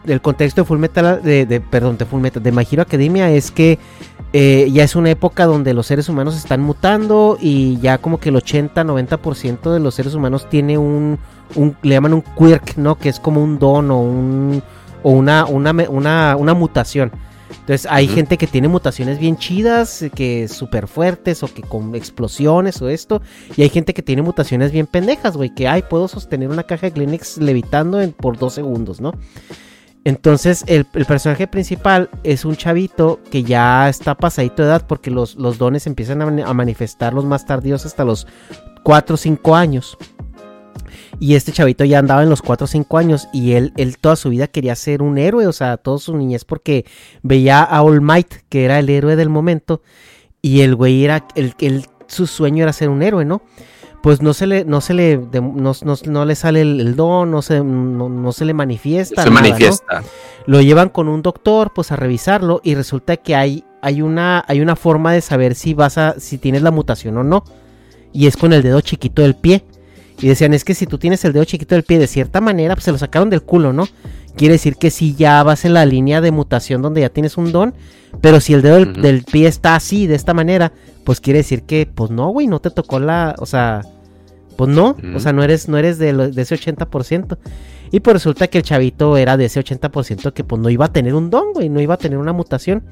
Speaker 4: el contexto de Full Metal, de, de- perdón, de Full Metal, de My Hero Academia es que eh, ya es una época donde los seres humanos están mutando y ya como que el 80-90% de los seres humanos tiene un, un, le llaman un quirk, ¿no? Que es como un don o un, o una, una, una, una mutación. Entonces hay gente que tiene mutaciones bien chidas, que súper fuertes o que con explosiones o esto. Y hay gente que tiene mutaciones bien pendejas, güey. Que, ay, puedo sostener una caja de Kleenex levitando en- por dos segundos, ¿no? Entonces el, personaje principal es un chavito que ya está pasadito de edad porque los, dones empiezan a, a manifestarlos más tardíos hasta los 4 o 5 años. Y este chavito ya andaba en los 4 o 5 años y él, él toda su vida quería ser un héroe, o sea, toda su niñez porque veía a All Might, que era el héroe del momento, y el güey era, su sueño era ser un héroe, ¿no? Pues no se le, no se le, de- no, no- no le sale el, el don, no se, no, no se le manifiesta.
Speaker 3: Se manifiesta.
Speaker 4: Lo llevan con un doctor, pues a revisarlo, y resulta que hay, hay, una, hay una forma de saber si vas a, si tienes la mutación o no. Y es con el dedo chiquito del pie. Y decían, es que si tú tienes el dedo chiquito del pie de cierta manera, pues se lo sacaron del culo, ¿no? Quiere decir que si ya vas en la línea de mutación donde ya tienes un don, pero si el dedo del, pie está así, de esta manera, pues quiere decir que, pues no, güey, no te tocó la, o sea, pues no, o sea, no eres, no eres de, lo- de ese 80%. Y pues resulta que el chavito era de ese 80% que pues no iba a tener un don, güey, no iba a tener una mutación.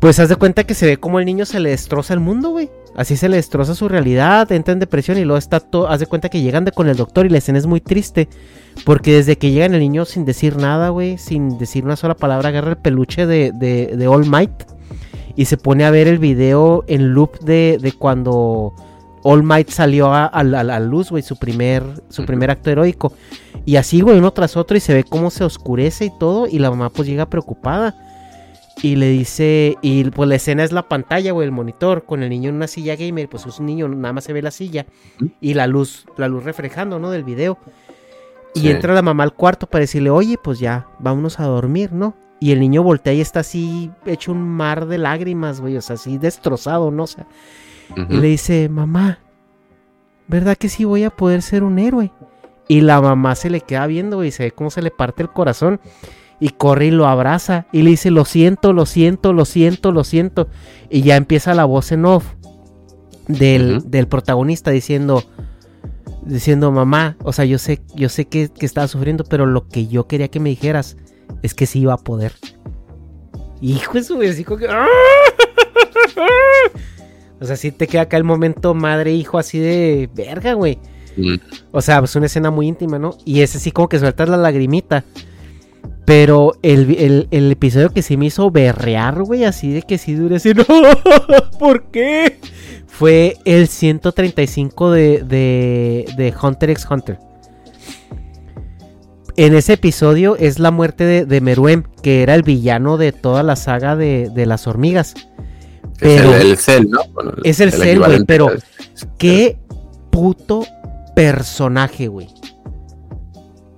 Speaker 4: Pues haz de cuenta que se ve como el niño se le destroza el mundo, güey. Así se le destroza su realidad, entra en depresión y luego está todo. Haz de cuenta que llegan de con el doctor y la escena es muy triste. Porque desde que llegan el niño sin decir nada, güey, sin decir una sola palabra, agarra el peluche de, de, de All Might y se pone a ver el video en loop de, de cuando All Might salió a, a la luz, güey, su primer, su primer acto heroico. Y así, güey, uno tras otro y se ve cómo se oscurece y todo. Y la mamá pues llega preocupada. Y le dice, y pues la escena es la pantalla, güey, el monitor, con el niño en una silla gamer, pues es un niño, nada más se ve la silla y la luz, la luz reflejando, ¿no? Del video. Y
Speaker 3: Sí.
Speaker 4: entra la mamá al cuarto para decirle, oye, pues ya, vámonos a dormir, ¿no? Y el niño voltea y está así, hecho un mar de lágrimas, güey, o sea, así destrozado, ¿no? O sea, y le dice, mamá, ¿verdad que sí voy a poder ser un héroe? Y la mamá se le queda viendo, güey, y se ve cómo se le parte el corazón. Y corre y lo abraza. Y le dice, lo siento, lo siento, lo siento, lo siento. Y ya empieza la voz en off del, del protagonista diciendo, diciendo, mamá, o sea, yo sé, yo sé que, que estaba sufriendo, pero lo que yo quería que me dijeras es que sí iba a poder. Hijo de su como que... ¡ah! O sea, sí te queda acá el momento madre-hijo así de verga, güey.
Speaker 3: Mm.
Speaker 4: O sea, es una escena muy íntima, ¿no? Y es así como que sueltas la lagrimita. Pero el, el- el episodio que sí me hizo berrear, güey, así de que sí dure así, no, ¿por qué? Fue el 135 de, de, de Hunter x Hunter. En ese episodio es la muerte de, de Meruem, que era el villano de toda la saga de, de las hormigas.
Speaker 3: Es
Speaker 4: Pero-
Speaker 3: el, el Cell, ¿no? Bueno,
Speaker 4: Es el Cell, güey, pero qué puto personaje, güey.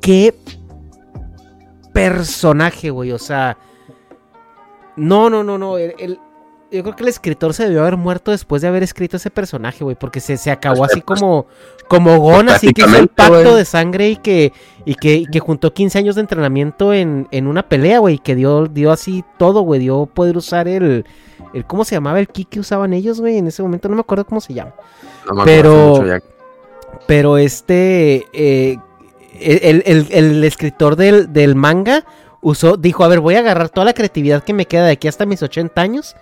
Speaker 4: Qué personaje, güey. O sea, no, no, no, no. el- el- yo creo que el escritor se debió haber muerto después de haber escrito ese personaje, güey, porque se, se acabó
Speaker 3: Pues,
Speaker 4: así
Speaker 3: pues,
Speaker 4: como, como Gon, así que hizo el
Speaker 3: prácticamente,
Speaker 4: pacto de sangre y que, y que, y que juntó 15 años de entrenamiento en, en una pelea, güey, que dio, dio así todo, güey, dio poder usar el, el, ¿cómo se llamaba el ki que usaban ellos, güey? En ese momento no me acuerdo cómo se llama.
Speaker 3: no me
Speaker 4: pero-. Pero este, eh, el, el- el escritor del, del manga usó, dijo, a ver, voy a agarrar toda la creatividad que me queda de aquí hasta mis 80 años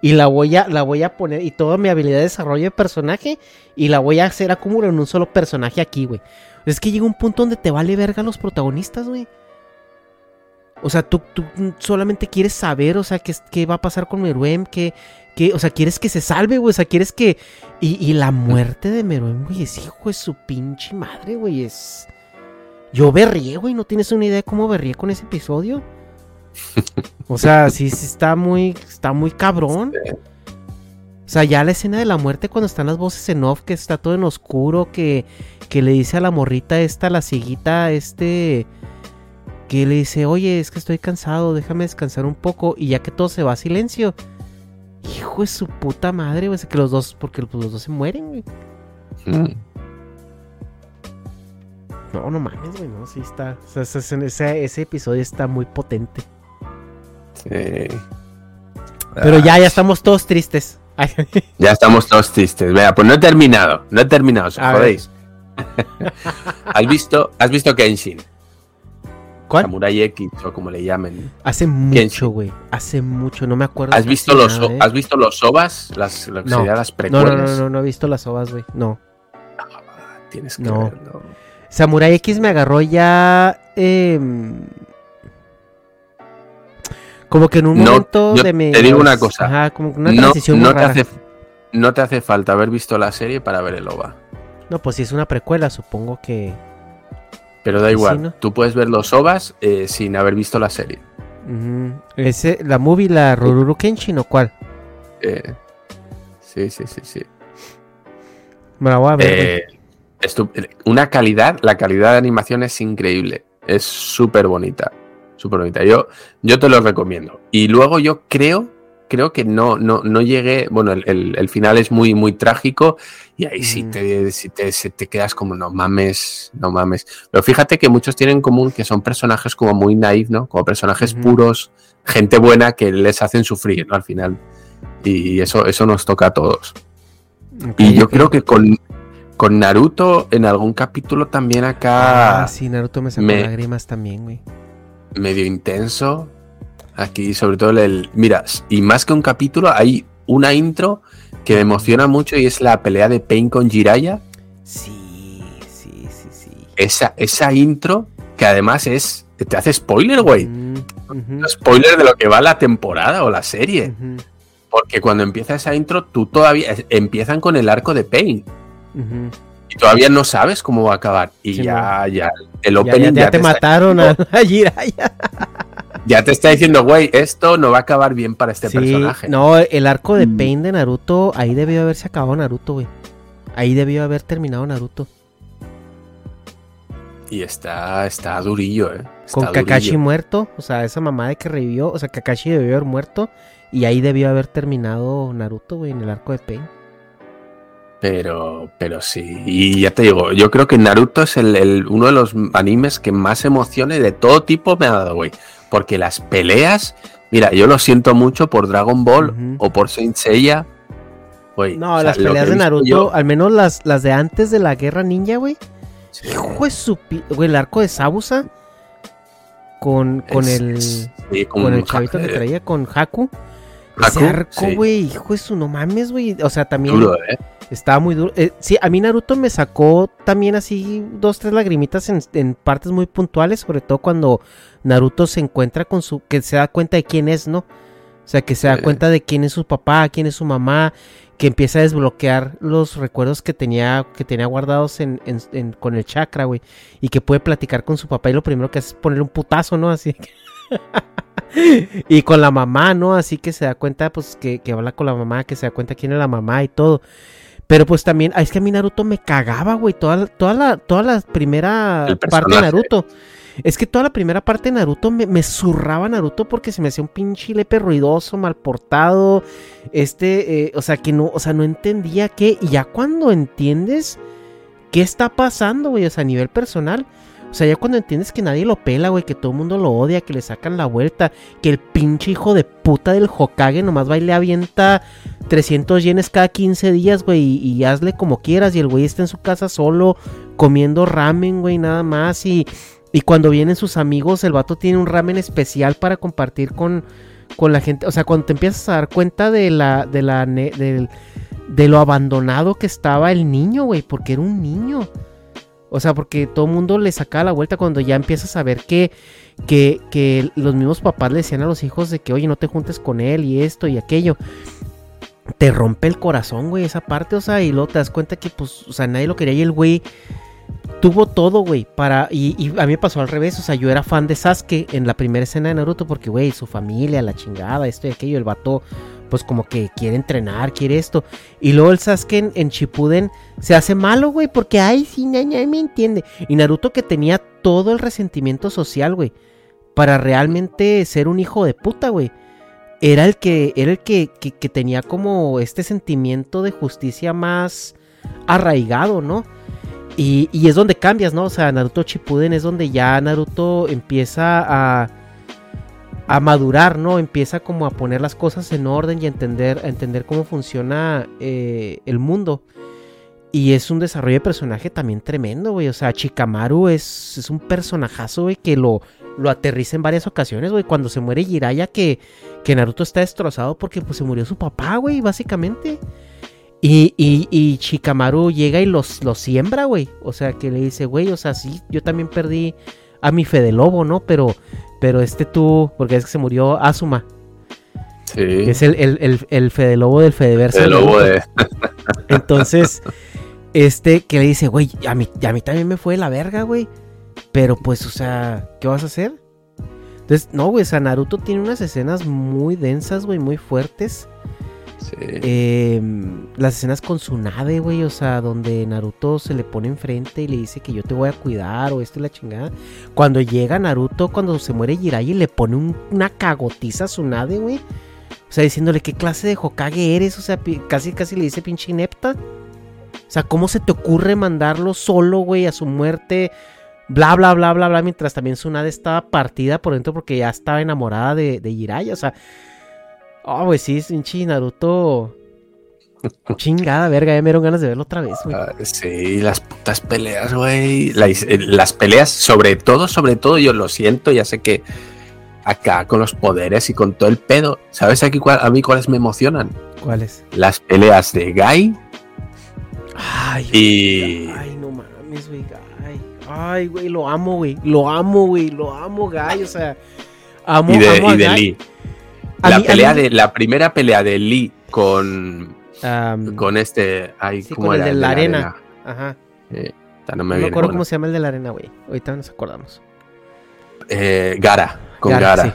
Speaker 4: y la voy a, la voy a poner, y toda mi habilidad de desarrollo de personaje, y la voy a hacer acumular en un solo personaje aquí, güey. Es que llega un punto donde te vale verga los protagonistas, güey. O sea, tú, tú solamente quieres saber, o sea, qué, qué va a pasar con Meruem, que, que, o sea, quieres que se salve, güey, o sea, quieres que... Y, y la muerte de Meruem, güey, es hijo de su pinche madre, güey, es... Yo berrié, güey, no tienes una idea de cómo berrié con ese episodio. O sea, sí, sí está muy, está muy cabrón. O sea, ya la escena de la muerte cuando están las voces en off, que está todo en oscuro, que, que le dice a la morrita esta, la cieguita, este, que le dice, oye, es que estoy cansado, déjame descansar un poco, y ya que todo se va a silencio. Hijo de su puta madre, güey, que los dos, porque pues, los dos se mueren, güey.
Speaker 3: Mm.
Speaker 4: No, no mames, güey, no, sí está. o sea, ese, ese- ese episodio está muy potente.
Speaker 3: Sí.
Speaker 4: Pero
Speaker 3: Ah,
Speaker 4: ya, ya estamos todos tristes.
Speaker 3: Ya estamos todos tristes. Vea, pues no he terminado. No he terminado, os jodéis. ¿Has visto, has visto Kenshin?
Speaker 4: ¿Cuál?
Speaker 3: Samurai X o como le llamen.
Speaker 4: Hace mucho, güey. Hace mucho, no me acuerdo.
Speaker 3: ¿Has visto los,
Speaker 4: nada, ¿eh?
Speaker 3: ¿has visto los OVAs? Las, lo que
Speaker 4: No.
Speaker 3: las precuelas.
Speaker 4: no, no, no, no he visto las ovas, güey. No.
Speaker 3: Tienes que
Speaker 4: No.
Speaker 3: verlo.
Speaker 4: Samurai X me agarró ya. em, como que en un
Speaker 3: No,
Speaker 4: momento
Speaker 3: yo
Speaker 4: de mi.
Speaker 3: te digo una cosa.
Speaker 4: Ajá, como que una
Speaker 3: no,
Speaker 4: transición
Speaker 3: no
Speaker 4: muy
Speaker 3: te
Speaker 4: rara.
Speaker 3: hace, no te hace falta haber visto la serie para ver el OVA.
Speaker 4: No, pues si es una precuela, supongo que.
Speaker 3: Pero da
Speaker 4: Sí,
Speaker 3: igual.
Speaker 4: ¿no?
Speaker 3: Tú puedes ver los OVAs eh, sin haber visto la serie.
Speaker 4: Ese, la movie, la Rururu Kenshin o cuál?
Speaker 3: Eh, sí, sí, sí, sí.
Speaker 4: Me la voy a ver.
Speaker 3: Eh, una calidad, la calidad de animación es increíble. Es súper bonita. Súper bonita. Yo, yo te lo recomiendo. Y luego yo creo, creo que no, no, no llegué. Bueno, el, el- el final es muy, muy trágico. Y ahí sí
Speaker 4: Mm.
Speaker 3: te, sí te, se te quedas como, no mames, no mames. Pero fíjate que muchos tienen en común que son personajes como muy naif, ¿no? Como personajes puros, gente buena que les hacen sufrir, ¿no? Al final. Y eso, eso nos toca a todos. Y yo creo que con, con Naruto, en algún capítulo también acá
Speaker 4: Ah, sí, Naruto me sacó
Speaker 3: me-
Speaker 4: lágrimas también, güey.
Speaker 3: medio intenso. Aquí, sobre todo, el. Mira, y más que un capítulo, hay una intro que me emociona mucho y es la pelea de Pain con Jiraiya.
Speaker 4: Sí, sí, sí, sí.
Speaker 3: Esa, esa intro, que además es. Te hace spoiler, güey.
Speaker 4: Mm,
Speaker 3: Spoiler de lo que va la temporada o la serie. Porque cuando empieza esa intro, tú todavía. Empiezan con el arco de Pain. Y todavía no sabes cómo va a acabar. Y
Speaker 4: Sí,
Speaker 3: ya, ya, el
Speaker 4: Ya,
Speaker 3: opening
Speaker 4: ya- ya
Speaker 3: ya
Speaker 4: te mataron a,
Speaker 3: diciendo-
Speaker 4: a Jiraiya.
Speaker 3: Ya te está diciendo, güey, esto no va a acabar bien para este
Speaker 4: Sí,
Speaker 3: personaje.
Speaker 4: No, el arco de
Speaker 3: Mm.
Speaker 4: Pain de Naruto, ahí debió haberse acabado Naruto, güey. Ahí debió haber terminado Naruto.
Speaker 3: Y está, está durillo, eh. Está
Speaker 4: Con Kakashi
Speaker 3: durillo.
Speaker 4: muerto, o sea, esa mamá de que revivió, o sea, Kakashi debió haber muerto. Y ahí debió haber terminado Naruto, güey, en el arco de Pain.
Speaker 3: Pero, pero sí. Y ya te digo, yo creo que Naruto es el, el- uno de los animes que más emociones de todo tipo me ha dado, güey. Porque las peleas, mira, yo lo siento mucho por Dragon Ball o por Saint Seiya. Güey,
Speaker 4: No,
Speaker 3: o sea,
Speaker 4: las peleas de Naruto,
Speaker 3: yo-
Speaker 4: al menos las, las de antes de la guerra ninja, güey.
Speaker 3: Sí.
Speaker 4: Hijo de su Güey, el arco de Sabusa. Con, con
Speaker 3: Es-
Speaker 4: el.
Speaker 3: sí, con
Speaker 4: con el chavito que traía, con Haku. Arco,
Speaker 3: sí.
Speaker 4: güey, hijo de su no mames, güey. O sea, también
Speaker 3: Duro, eh.
Speaker 4: estaba muy duro. Eh, sí, a mí Naruto me sacó también así dos, tres lagrimitas en, en partes muy puntuales, sobre todo cuando Naruto se encuentra con su, que se da cuenta de quién es, ¿no? O sea, que se da
Speaker 3: Sí.
Speaker 4: cuenta de quién es su papá, quién es su mamá, que empieza a desbloquear los recuerdos que tenía, que tenía guardados en, en- en- con el chakra, güey. Y que puede platicar con su papá y lo primero que hace es poner un putazo, ¿no? Así que... y con la mamá, ¿no? Así que se da cuenta, pues, que, que habla con la mamá, que se da cuenta quién es la mamá y todo. Pero pues también, es que a mí Naruto me cagaba, güey, toda, toda, la, toda la primera parte de. Naruto. Es que toda la primera parte de Naruto me, me zurraba Naruto porque se me hacía un pinche lepe ruidoso, mal portado. Este, eh, o sea, que no, o sea, no entendía qué. Y ya cuando entiendes qué está pasando, güey, o sea, a nivel personal. O sea, ya cuando entiendes que nadie lo pela, güey, que todo el mundo lo odia, que le sacan la vuelta, que el pinche hijo de puta del Hokage nomás va y le avienta 300 yenes cada 15 días, güey, y, y hazle como quieras. Y el güey está en su casa solo, comiendo ramen, güey, nada más. Y, y cuando vienen sus amigos, el vato tiene un ramen especial para compartir con, con la gente. O sea, cuando te empiezas a dar cuenta de la, de la, del- de lo abandonado que estaba el niño, güey, porque era un niño. O sea, porque todo el mundo le sacaba la vuelta cuando ya empiezas a ver que, que, que los mismos papás le decían a los hijos de que, oye, no te juntes con él y esto y aquello. Te rompe el corazón, güey, esa parte, o sea, y luego te das cuenta que, pues, o sea, nadie lo quería y el güey tuvo todo, güey, para... Y, y a mí me pasó al revés, o sea, yo era fan de Sasuke en la primera escena de Naruto porque, güey, su familia, la chingada, esto y aquello, el vato, pues como que quiere entrenar, quiere esto. Y luego el Sasuke en, en Shippuden se hace malo, güey, porque, ay, sí, nadie me entiende. Y Naruto que tenía todo el resentimiento social, güey, para realmente ser un hijo de puta, güey. Era el que, era el que, que, tenía como este sentimiento de justicia más arraigado, ¿no? Y, y es donde cambias, ¿no? O sea, Naruto Shippuden es donde ya Naruto empieza a, a madurar, ¿no? Empieza como a poner las cosas en orden y a entender, entender cómo funciona eh, el mundo. Y es un desarrollo de personaje también tremendo, güey. O sea, Chikamaru es, es un personajazo, güey, que lo, lo aterriza en varias ocasiones, güey. Cuando se muere Jiraiya, que, que Naruto está destrozado porque pues se murió su papá, güey, básicamente. Y, y, Shikamaru llega y los, los siembra, güey. O sea, que le dice, güey, o sea, sí, yo también perdí a mi Fede Lobo, ¿no? Pero, pero este tú, porque es que se murió Asuma,
Speaker 3: Sí.
Speaker 4: que es el, el, el, el Fede Lobo del Fedeverso.
Speaker 3: El lobo de.
Speaker 4: Entonces, este que le dice, güey, a mí, a mí también me fue la verga, güey. Pero pues, o sea, ¿qué vas a hacer? Entonces, no, güey, o sea, Naruto tiene unas escenas muy densas, güey, muy fuertes. Eh, las escenas con Tsunade, güey, o sea, donde Naruto se le pone enfrente y le dice que yo te voy a cuidar o esto y la chingada. Cuando llega Naruto, cuando se muere Jiraiya, le pone un- una cagotiza a Tsunade, güey. O sea, diciéndole qué clase de Hokage eres, o sea, casi casi le dice pinche inepta. O sea, ¿cómo se te ocurre mandarlo solo, güey, a su muerte? Bla, bla, bla, bla, bla, mientras también Tsunade estaba partida por dentro porque ya estaba enamorada de, de o sea... Oh, güey, sí, pinche Naruto... Chingada verga, ya me dieron ganas de verlo otra vez, güey.
Speaker 3: Ah, Sí, las putas peleas, güey. Eh, Las peleas, sobre todo, sobre todo, yo lo siento, ya sé que acá con los poderes y con todo el pedo, ¿sabes aquí cuál- a mí cuáles me emocionan?
Speaker 4: ¿Cuáles?
Speaker 3: Las peleas de Guy
Speaker 4: Ay,
Speaker 3: y...
Speaker 4: ay, no mames, güey. Ay, ay, güey, lo amo, güey. Lo amo, güey. Lo amo, Guy. O sea, amo,
Speaker 3: y de,
Speaker 4: amo a
Speaker 3: y de
Speaker 4: Guy.
Speaker 3: Lee. La
Speaker 4: mí-
Speaker 3: pelea
Speaker 4: mí-
Speaker 3: de la primera pelea de Lee con con este ay,
Speaker 4: sí,
Speaker 3: ¿cómo
Speaker 4: con el de la arena. Ajá.
Speaker 3: Eh, no
Speaker 4: No
Speaker 3: me
Speaker 4: acuerdo cómo se llama el de la arena, güey. Ahorita nos acordamos.
Speaker 3: Eh, Gara, con
Speaker 4: Gara,
Speaker 3: Gara.
Speaker 4: sí.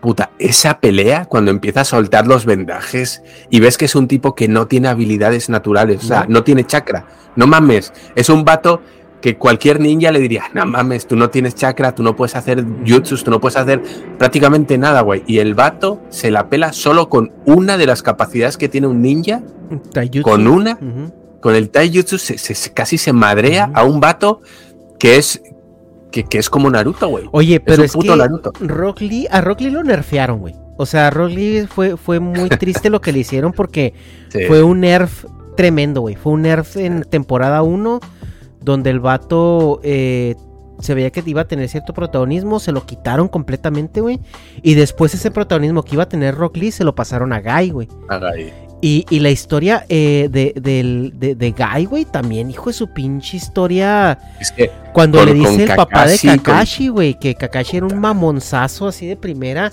Speaker 3: Puta, esa pelea cuando empieza a soltar los vendajes y ves que es un tipo que no tiene habilidades naturales, o sea,
Speaker 4: no
Speaker 3: tiene chakra. No mames, es un vato que cualquier ninja le diría, no mames, tú no tienes chakra, tú no puedes hacer jutsus, tú no puedes hacer prácticamente nada, güey. Y el vato se la pela solo con una de las capacidades que tiene un ninja,
Speaker 4: Taijutsu.
Speaker 3: con una, con el taijutsu se, se- se- casi se madrea a un vato que es que, que es como Naruto, güey.
Speaker 4: Oye, pero
Speaker 3: un
Speaker 4: es,
Speaker 3: puto
Speaker 4: que
Speaker 3: Naruto.
Speaker 4: Rock Lee, a Rock Lee lo nerfearon, güey. O sea, a Rock Lee fue, fue muy triste lo que le hicieron porque
Speaker 3: Sí.
Speaker 4: fue un nerf tremendo, güey. Fue un nerf en temporada 1 donde el vato eh, se veía que iba a tener cierto protagonismo, se lo quitaron completamente, güey. Y después ese protagonismo que iba a tener Rock Lee se lo pasaron a Guy, güey.
Speaker 3: Haga ahí.
Speaker 4: Y, y la historia eh, de, del- de, de Guy, güey, también, hijo de su pinche historia.
Speaker 3: Es que
Speaker 4: Cuando
Speaker 3: Con-
Speaker 4: le dice el papá de
Speaker 3: Kakashi, con-
Speaker 4: Kakashi, güey, que Kakashi era un mamonzazo así de primera.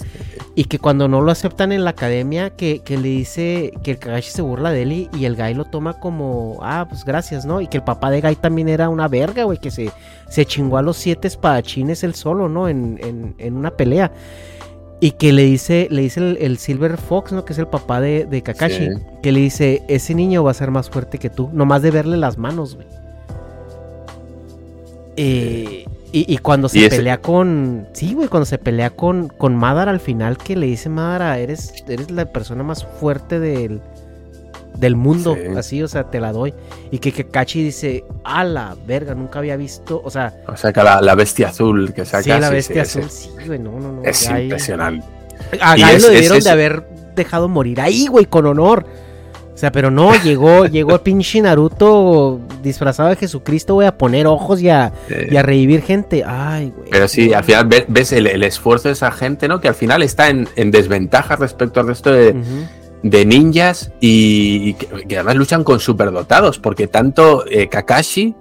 Speaker 4: Y que cuando no lo aceptan en la academia, que, que le dice que el Kakashi se burla de él y, y el Guy lo toma como, ah, pues gracias, ¿no? Y que el papá de Guy también era una verga, güey, que se, se chingó a los siete espadachines él solo, ¿no? En, en, en una pelea. Y que le dice, le dice el, el Silver Fox, ¿no? Que es el papá de, de Kakashi.
Speaker 3: Sí.
Speaker 4: Que le dice, ese niño va a ser más fuerte que tú. Nomás de verle las manos, güey. Eh, y, y cuando se
Speaker 3: Y
Speaker 4: pelea con. Sí, güey, cuando se pelea con, con Madara al final, que le dice Madara, eres, eres la persona más fuerte del, del mundo.
Speaker 3: Sí.
Speaker 4: Así, o sea, te la doy. Y que Kakashi dice, a la verga, nunca había visto. O sea,
Speaker 3: O sea, que la, la bestia azul que saca.
Speaker 4: sí, la bestia
Speaker 3: sí,
Speaker 4: azul,
Speaker 3: sí.
Speaker 4: güey, no, no, no.
Speaker 3: Es impresionante.
Speaker 4: A
Speaker 3: es-
Speaker 4: lo debieron
Speaker 3: es-
Speaker 4: de haber dejado morir ahí, güey, con honor. O sea, pero no, llegó, llegó el pinche Naruto disfrazado de Jesucristo, güey, a poner ojos y a,
Speaker 3: Eh,
Speaker 4: y a revivir gente. Ay, güey.
Speaker 3: Pero sí, al final ve- ves el, el esfuerzo de esa gente, ¿no? Que al final está en, en desventaja respecto al resto de. De ninjas y, que, que además luchan con superdotados, porque tanto eh, Kakashi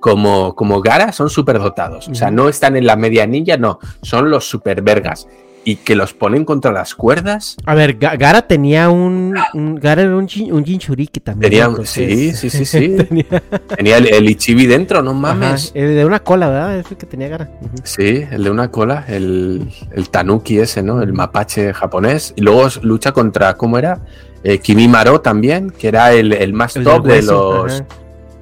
Speaker 3: como, como Gara son superdotados. O sea, no están en la media ninja, no, son los supervergas. Y que los ponen contra las cuerdas.
Speaker 4: A ver, Ga- Gara tenía un, un- Gara era un, un Jinchuriki también.
Speaker 3: Tenía-
Speaker 4: ¿no?
Speaker 3: sí, sí, sí, sí.
Speaker 4: tenía,
Speaker 3: Tenía el, el Ichibi dentro, no
Speaker 4: ajá,
Speaker 3: mames.
Speaker 4: el de una cola, ¿verdad? Es el que tenía Gara.
Speaker 3: Sí, el de una cola, el, el tanuki ese, ¿no? El mapache japonés. Y luego lucha contra, ¿cómo era? Eh, Kimimaro también, que era el, el más
Speaker 4: El
Speaker 3: top de los.
Speaker 4: ajá.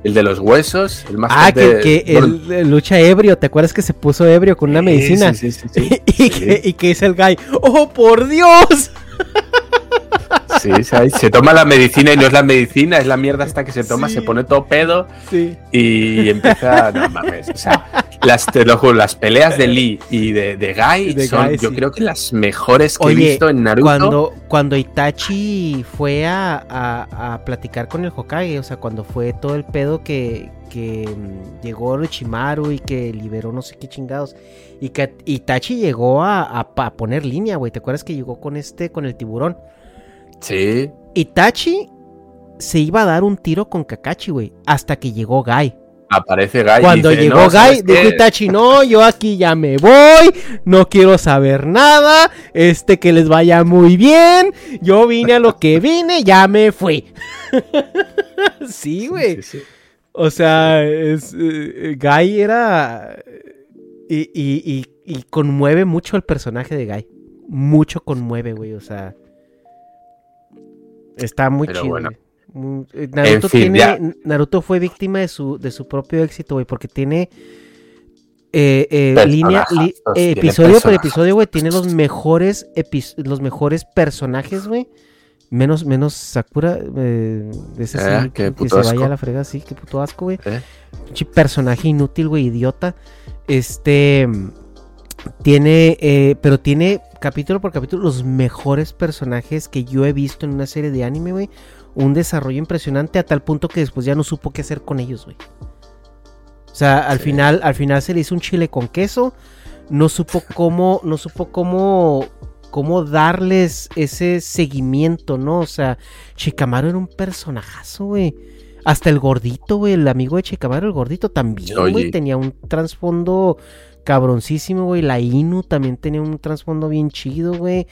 Speaker 3: El de los huesos, el más
Speaker 4: Ah, que,
Speaker 3: de-
Speaker 4: que eh, lucha ebrio, ¿te acuerdas que se puso ebrio con una
Speaker 3: sí,
Speaker 4: medicina?
Speaker 3: Sí, sí, sí. sí,
Speaker 4: y, que, y que dice el guy, ¡Oh, por Dios!
Speaker 3: Sí, se toma la medicina y no es la medicina, es la mierda hasta que se toma,
Speaker 4: Sí.
Speaker 3: se pone todo pedo
Speaker 4: Sí.
Speaker 3: y empieza. No mames. O sea, las, te lo juro, las peleas de Lee y de, de Guy
Speaker 4: De
Speaker 3: son,
Speaker 4: Guy,
Speaker 3: yo
Speaker 4: sí.
Speaker 3: creo que las mejores que he visto en Naruto.
Speaker 4: Cuando, cuando Itachi fue a, a- a platicar con el Hokage, o sea, cuando fue todo el pedo que, que mm, llegó Orochimaru y que liberó no sé qué chingados, y que Itachi llegó a, a- a poner línea, güey, ¿te acuerdas que llegó con este, con el tiburón?
Speaker 3: Sí,
Speaker 4: Itachi se iba a dar un tiro con Kakashi, güey, hasta que llegó Guy.
Speaker 3: aparece y
Speaker 4: Cuando
Speaker 3: dice,
Speaker 4: llegó
Speaker 3: "No, ¿sabes
Speaker 4: dijo
Speaker 3: qué?
Speaker 4: Itachi, no, yo aquí ya me voy, no quiero saber nada, este que les vaya muy bien, yo vine a lo que vine, ya me fui. sí, güey.
Speaker 3: Sí, sí, sí.
Speaker 4: O sea, es, eh, Guy era... Y, y- y- y conmueve mucho el personaje de Guy. Mucho conmueve, güey, o sea... Está muy
Speaker 3: Pero
Speaker 4: chido.
Speaker 3: bueno.
Speaker 4: eh, Naruto,
Speaker 3: En fin,
Speaker 4: tiene,
Speaker 3: ya.
Speaker 4: Naruto fue víctima de su, de su propio éxito, güey, porque tiene... eh, eh, línea, li- eh, episodio por episodio, güey, tiene los mejores los mejores personajes, güey. Menos, menos Sakura, eh, ese sí,
Speaker 3: Eh,
Speaker 4: que, que se
Speaker 3: asco.
Speaker 4: vaya a la fregada, sí, qué puto asco, güey.
Speaker 3: ¿Eh?
Speaker 4: Personaje inútil, güey, idiota. Este. Tiene. eh, pero tiene capítulo por capítulo los mejores personajes que yo he visto en una serie de anime, güey. Un desarrollo impresionante a tal punto que después ya no supo qué hacer con ellos, güey. O sea, al
Speaker 3: Sí.
Speaker 4: final, al final se le hizo un chile con queso. No supo cómo. No supo cómo. Cómo darles ese seguimiento, ¿no? O sea, Shikamaru era un personajazo, güey. Hasta el gordito, güey, el amigo de Shikamaru, el gordito también, güey, tenía un trasfondo cabroncísimo, güey. La Inu también tenía un trasfondo bien chido, güey.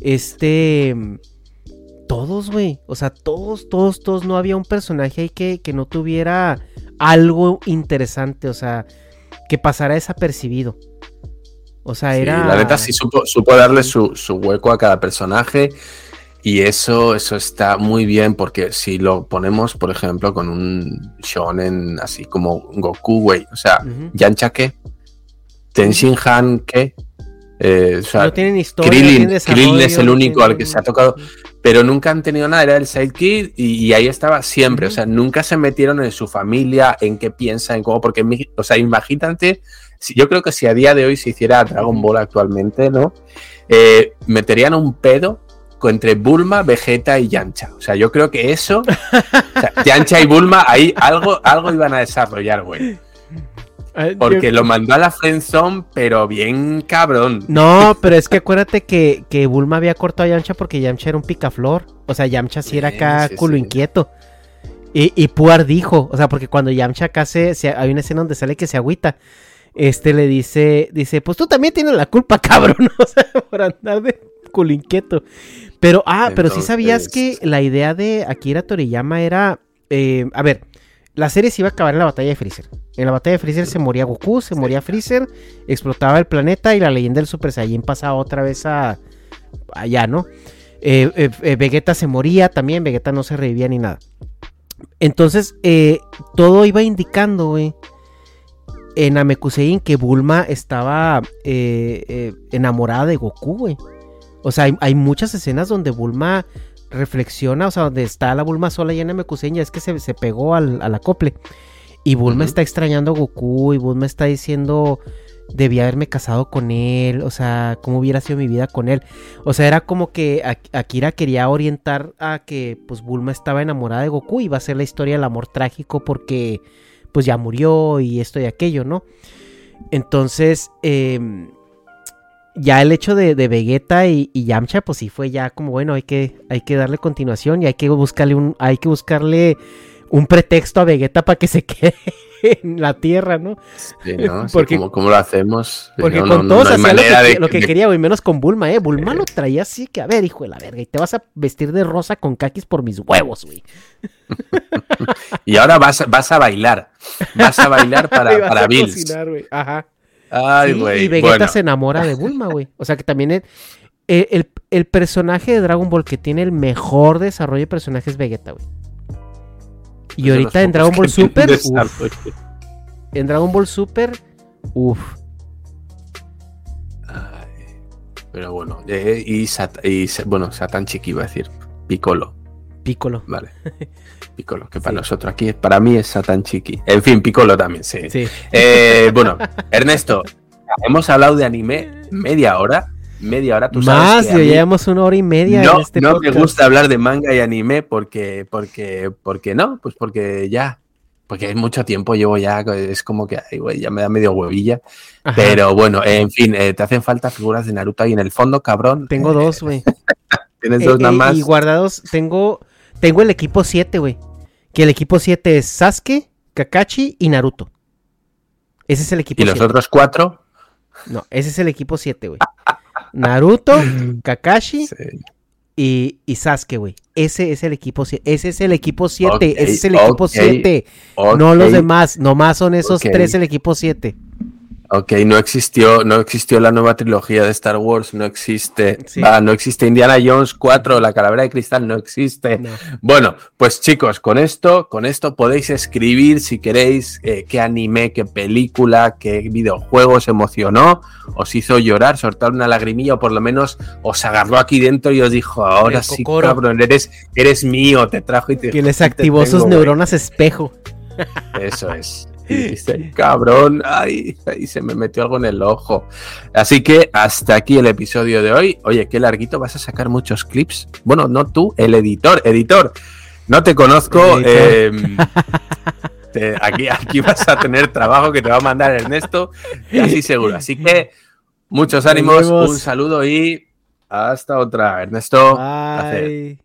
Speaker 4: Este... Todos, güey. O sea, todos, todos, todos. No había un personaje ahí que, que no tuviera algo interesante. O sea, que pasara desapercibido. O sea,
Speaker 3: Sí,
Speaker 4: era...
Speaker 3: la neta sí supo, supo darle su, su hueco a cada personaje. Y eso, eso está muy bien, porque si lo ponemos, por ejemplo, con un shonen así como Goku, güey. O sea,
Speaker 4: Ujú.
Speaker 3: Yancha qué, Tenshin Han qué. Eh, o sea,
Speaker 4: no tienen historia, no
Speaker 3: Krillin,
Speaker 4: tienen
Speaker 3: Krillin es el
Speaker 4: no
Speaker 3: único al que se ha tocado, pero nunca han tenido nada, era el sidekick y, y ahí estaba siempre, o sea, nunca se metieron en su familia, en qué piensa, en cómo, porque, o sea, imagínate, si, yo creo que si a día de hoy se hiciera Dragon Ball actualmente, ¿no? Eh, meterían un pedo entre Bulma, Vegeta y Yancha, o sea, yo creo que eso, o sea, Yancha y Bulma, ahí algo, algo iban a desarrollar, güey, porque lo mandó a la friendzone, pero bien cabrón.
Speaker 4: No, pero es que acuérdate que, que Bulma había cortado a Yamcha porque Yamcha era un picaflor. O sea, Yamcha sí era acá
Speaker 3: sí,
Speaker 4: culo
Speaker 3: sí.
Speaker 4: inquieto. Y, y Puar dijo, o sea, porque cuando Yamcha acá se, se- hay una escena donde sale que se agüita. Este le dice, dice, pues tú también tienes la culpa, cabrón. O sea, por andar de culo inquieto. Pero, ah, pero sí sabías que la idea de Akira Toriyama era, eh, a ver, la serie se iba a acabar en la batalla de Freezer. En la batalla de Freezer se moría Goku, se moría Freezer, explotaba el planeta y la leyenda del Super Saiyan pasaba otra vez a, allá, ¿no? Eh, eh, eh, Vegeta se moría también, Vegeta no se revivía ni nada. Entonces, todo iba indicando, güey, en Namekusein que Bulma estaba enamorada de Goku, güey. O sea, hay, hay muchas escenas donde Bulma reflexiona, o sea, donde está la Bulma sola y en Namekusein ya es que se, se pegó al, al acople. Y Bulma está extrañando a Goku y Bulma está diciendo, debía haberme casado con él, o sea, cómo hubiera sido mi vida con él. O sea, era como que Ak- Akira quería orientar a que pues Bulma estaba enamorada de Goku y va a ser la historia del amor trágico porque pues ya murió y esto y aquello, ¿no? Entonces, em, ya el hecho de, de Vegeta y, y Yamcha, pues sí fue ya como bueno, hay que, hay que darle continuación y hay que buscarle un, hay que buscarle un pretexto a Vegeta para que se quede en la tierra, ¿no?
Speaker 3: Sí, ¿no? Sí, ¿cómo, cómo lo hacemos?
Speaker 4: Porque
Speaker 3: No,
Speaker 4: con
Speaker 3: no-
Speaker 4: todos hacía lo que,
Speaker 3: de-
Speaker 4: lo que quería, güey, menos con Bulma, eh. Bulma lo traía así que, a ver, hijo de la verga, y te vas a vestir de rosa con caquis por mis huevos, güey.
Speaker 3: Y ahora vas, vas a bailar. Vas a bailar para,
Speaker 4: vas
Speaker 3: para
Speaker 4: a
Speaker 3: Bills.
Speaker 4: cocinar. Ajá.
Speaker 3: Ay,
Speaker 4: Sí,
Speaker 3: güey.
Speaker 4: y Vegeta
Speaker 3: bueno.
Speaker 4: se enamora de Bulma, güey. O sea que también el, el- el- personaje de Dragon Ball que tiene el mejor desarrollo de personajes es Vegeta, güey. Y ahorita en Dragon Ball Super, uf, en Dragon Ball Super, uff.
Speaker 3: Pero bueno, eh, y, Sat- y bueno, Satan Chiqui iba a decir. Piccolo,
Speaker 4: Piccolo.
Speaker 3: vale. Piccolo, que para
Speaker 4: Sí.
Speaker 3: nosotros aquí, para mí es Satan Chiqui. En fin, Piccolo también, sí.
Speaker 4: Sí.
Speaker 3: Eh, bueno, Ernesto, hemos hablado de anime media hora. Media hora, tú sabes
Speaker 4: Más,
Speaker 3: mí
Speaker 4: llevamos una hora y media
Speaker 3: no,
Speaker 4: en este
Speaker 3: no
Speaker 4: podcast.
Speaker 3: me gusta hablar de manga y anime porque, porque, porque no, pues porque ya, porque hay mucho tiempo llevo ya, es como que, ay, güey, ya me da medio huevilla.
Speaker 4: Ajá.
Speaker 3: Pero bueno, en fin, eh, te hacen falta figuras de Naruto ahí en el fondo, cabrón.
Speaker 4: Tengo dos, güey.
Speaker 3: Tienes
Speaker 4: Eh,
Speaker 3: dos nada más.
Speaker 4: Y guardados, tengo, tengo el equipo 7, güey. Que el equipo 7 es Sasuke, Kakashi y Naruto. Ese es el equipo
Speaker 3: Y los
Speaker 4: 7.
Speaker 3: otros cuatro,
Speaker 4: No, ese es el equipo 7, güey. Naruto, Kakashi
Speaker 3: sí.
Speaker 4: y, y Sasuke, güey. Ese es el equipo 7. Ese es el equipo 7.
Speaker 3: Ok,
Speaker 4: ese es el equipo
Speaker 3: ok,
Speaker 4: 7. No los demás. Nomás son esos tres el equipo 7.
Speaker 3: Ok, no existió, no existió la nueva trilogía de Star Wars, no existe,
Speaker 4: Sí.
Speaker 3: ah, no existe Indiana Jones 4, la calavera de cristal, no existe.
Speaker 4: No.
Speaker 3: Bueno, pues chicos, con esto, con esto podéis escribir si queréis eh, qué anime, qué película, qué videojuego os emocionó, os hizo llorar, soltar una lagrimilla o por lo menos os agarró aquí dentro y os dijo, ahora sí, cabrón, eres, eres mío, te trajo y te
Speaker 4: Que les
Speaker 3: te
Speaker 4: activó
Speaker 3: tengo,
Speaker 4: sus
Speaker 3: güey".
Speaker 4: neuronas espejo.
Speaker 3: Eso es. Y dijiste, cabrón, ay, ahí se me metió algo en el ojo. Así que hasta aquí el episodio de hoy. Oye, qué larguito, vas a sacar muchos clips. Bueno, no tú, el editor. Editor, no te conozco. Eh, te- aquí, aquí vas a tener trabajo que te va a mandar Ernesto, casi seguro. Así que muchos ánimos, un saludo y hasta otra. Ernesto.
Speaker 4: Bye.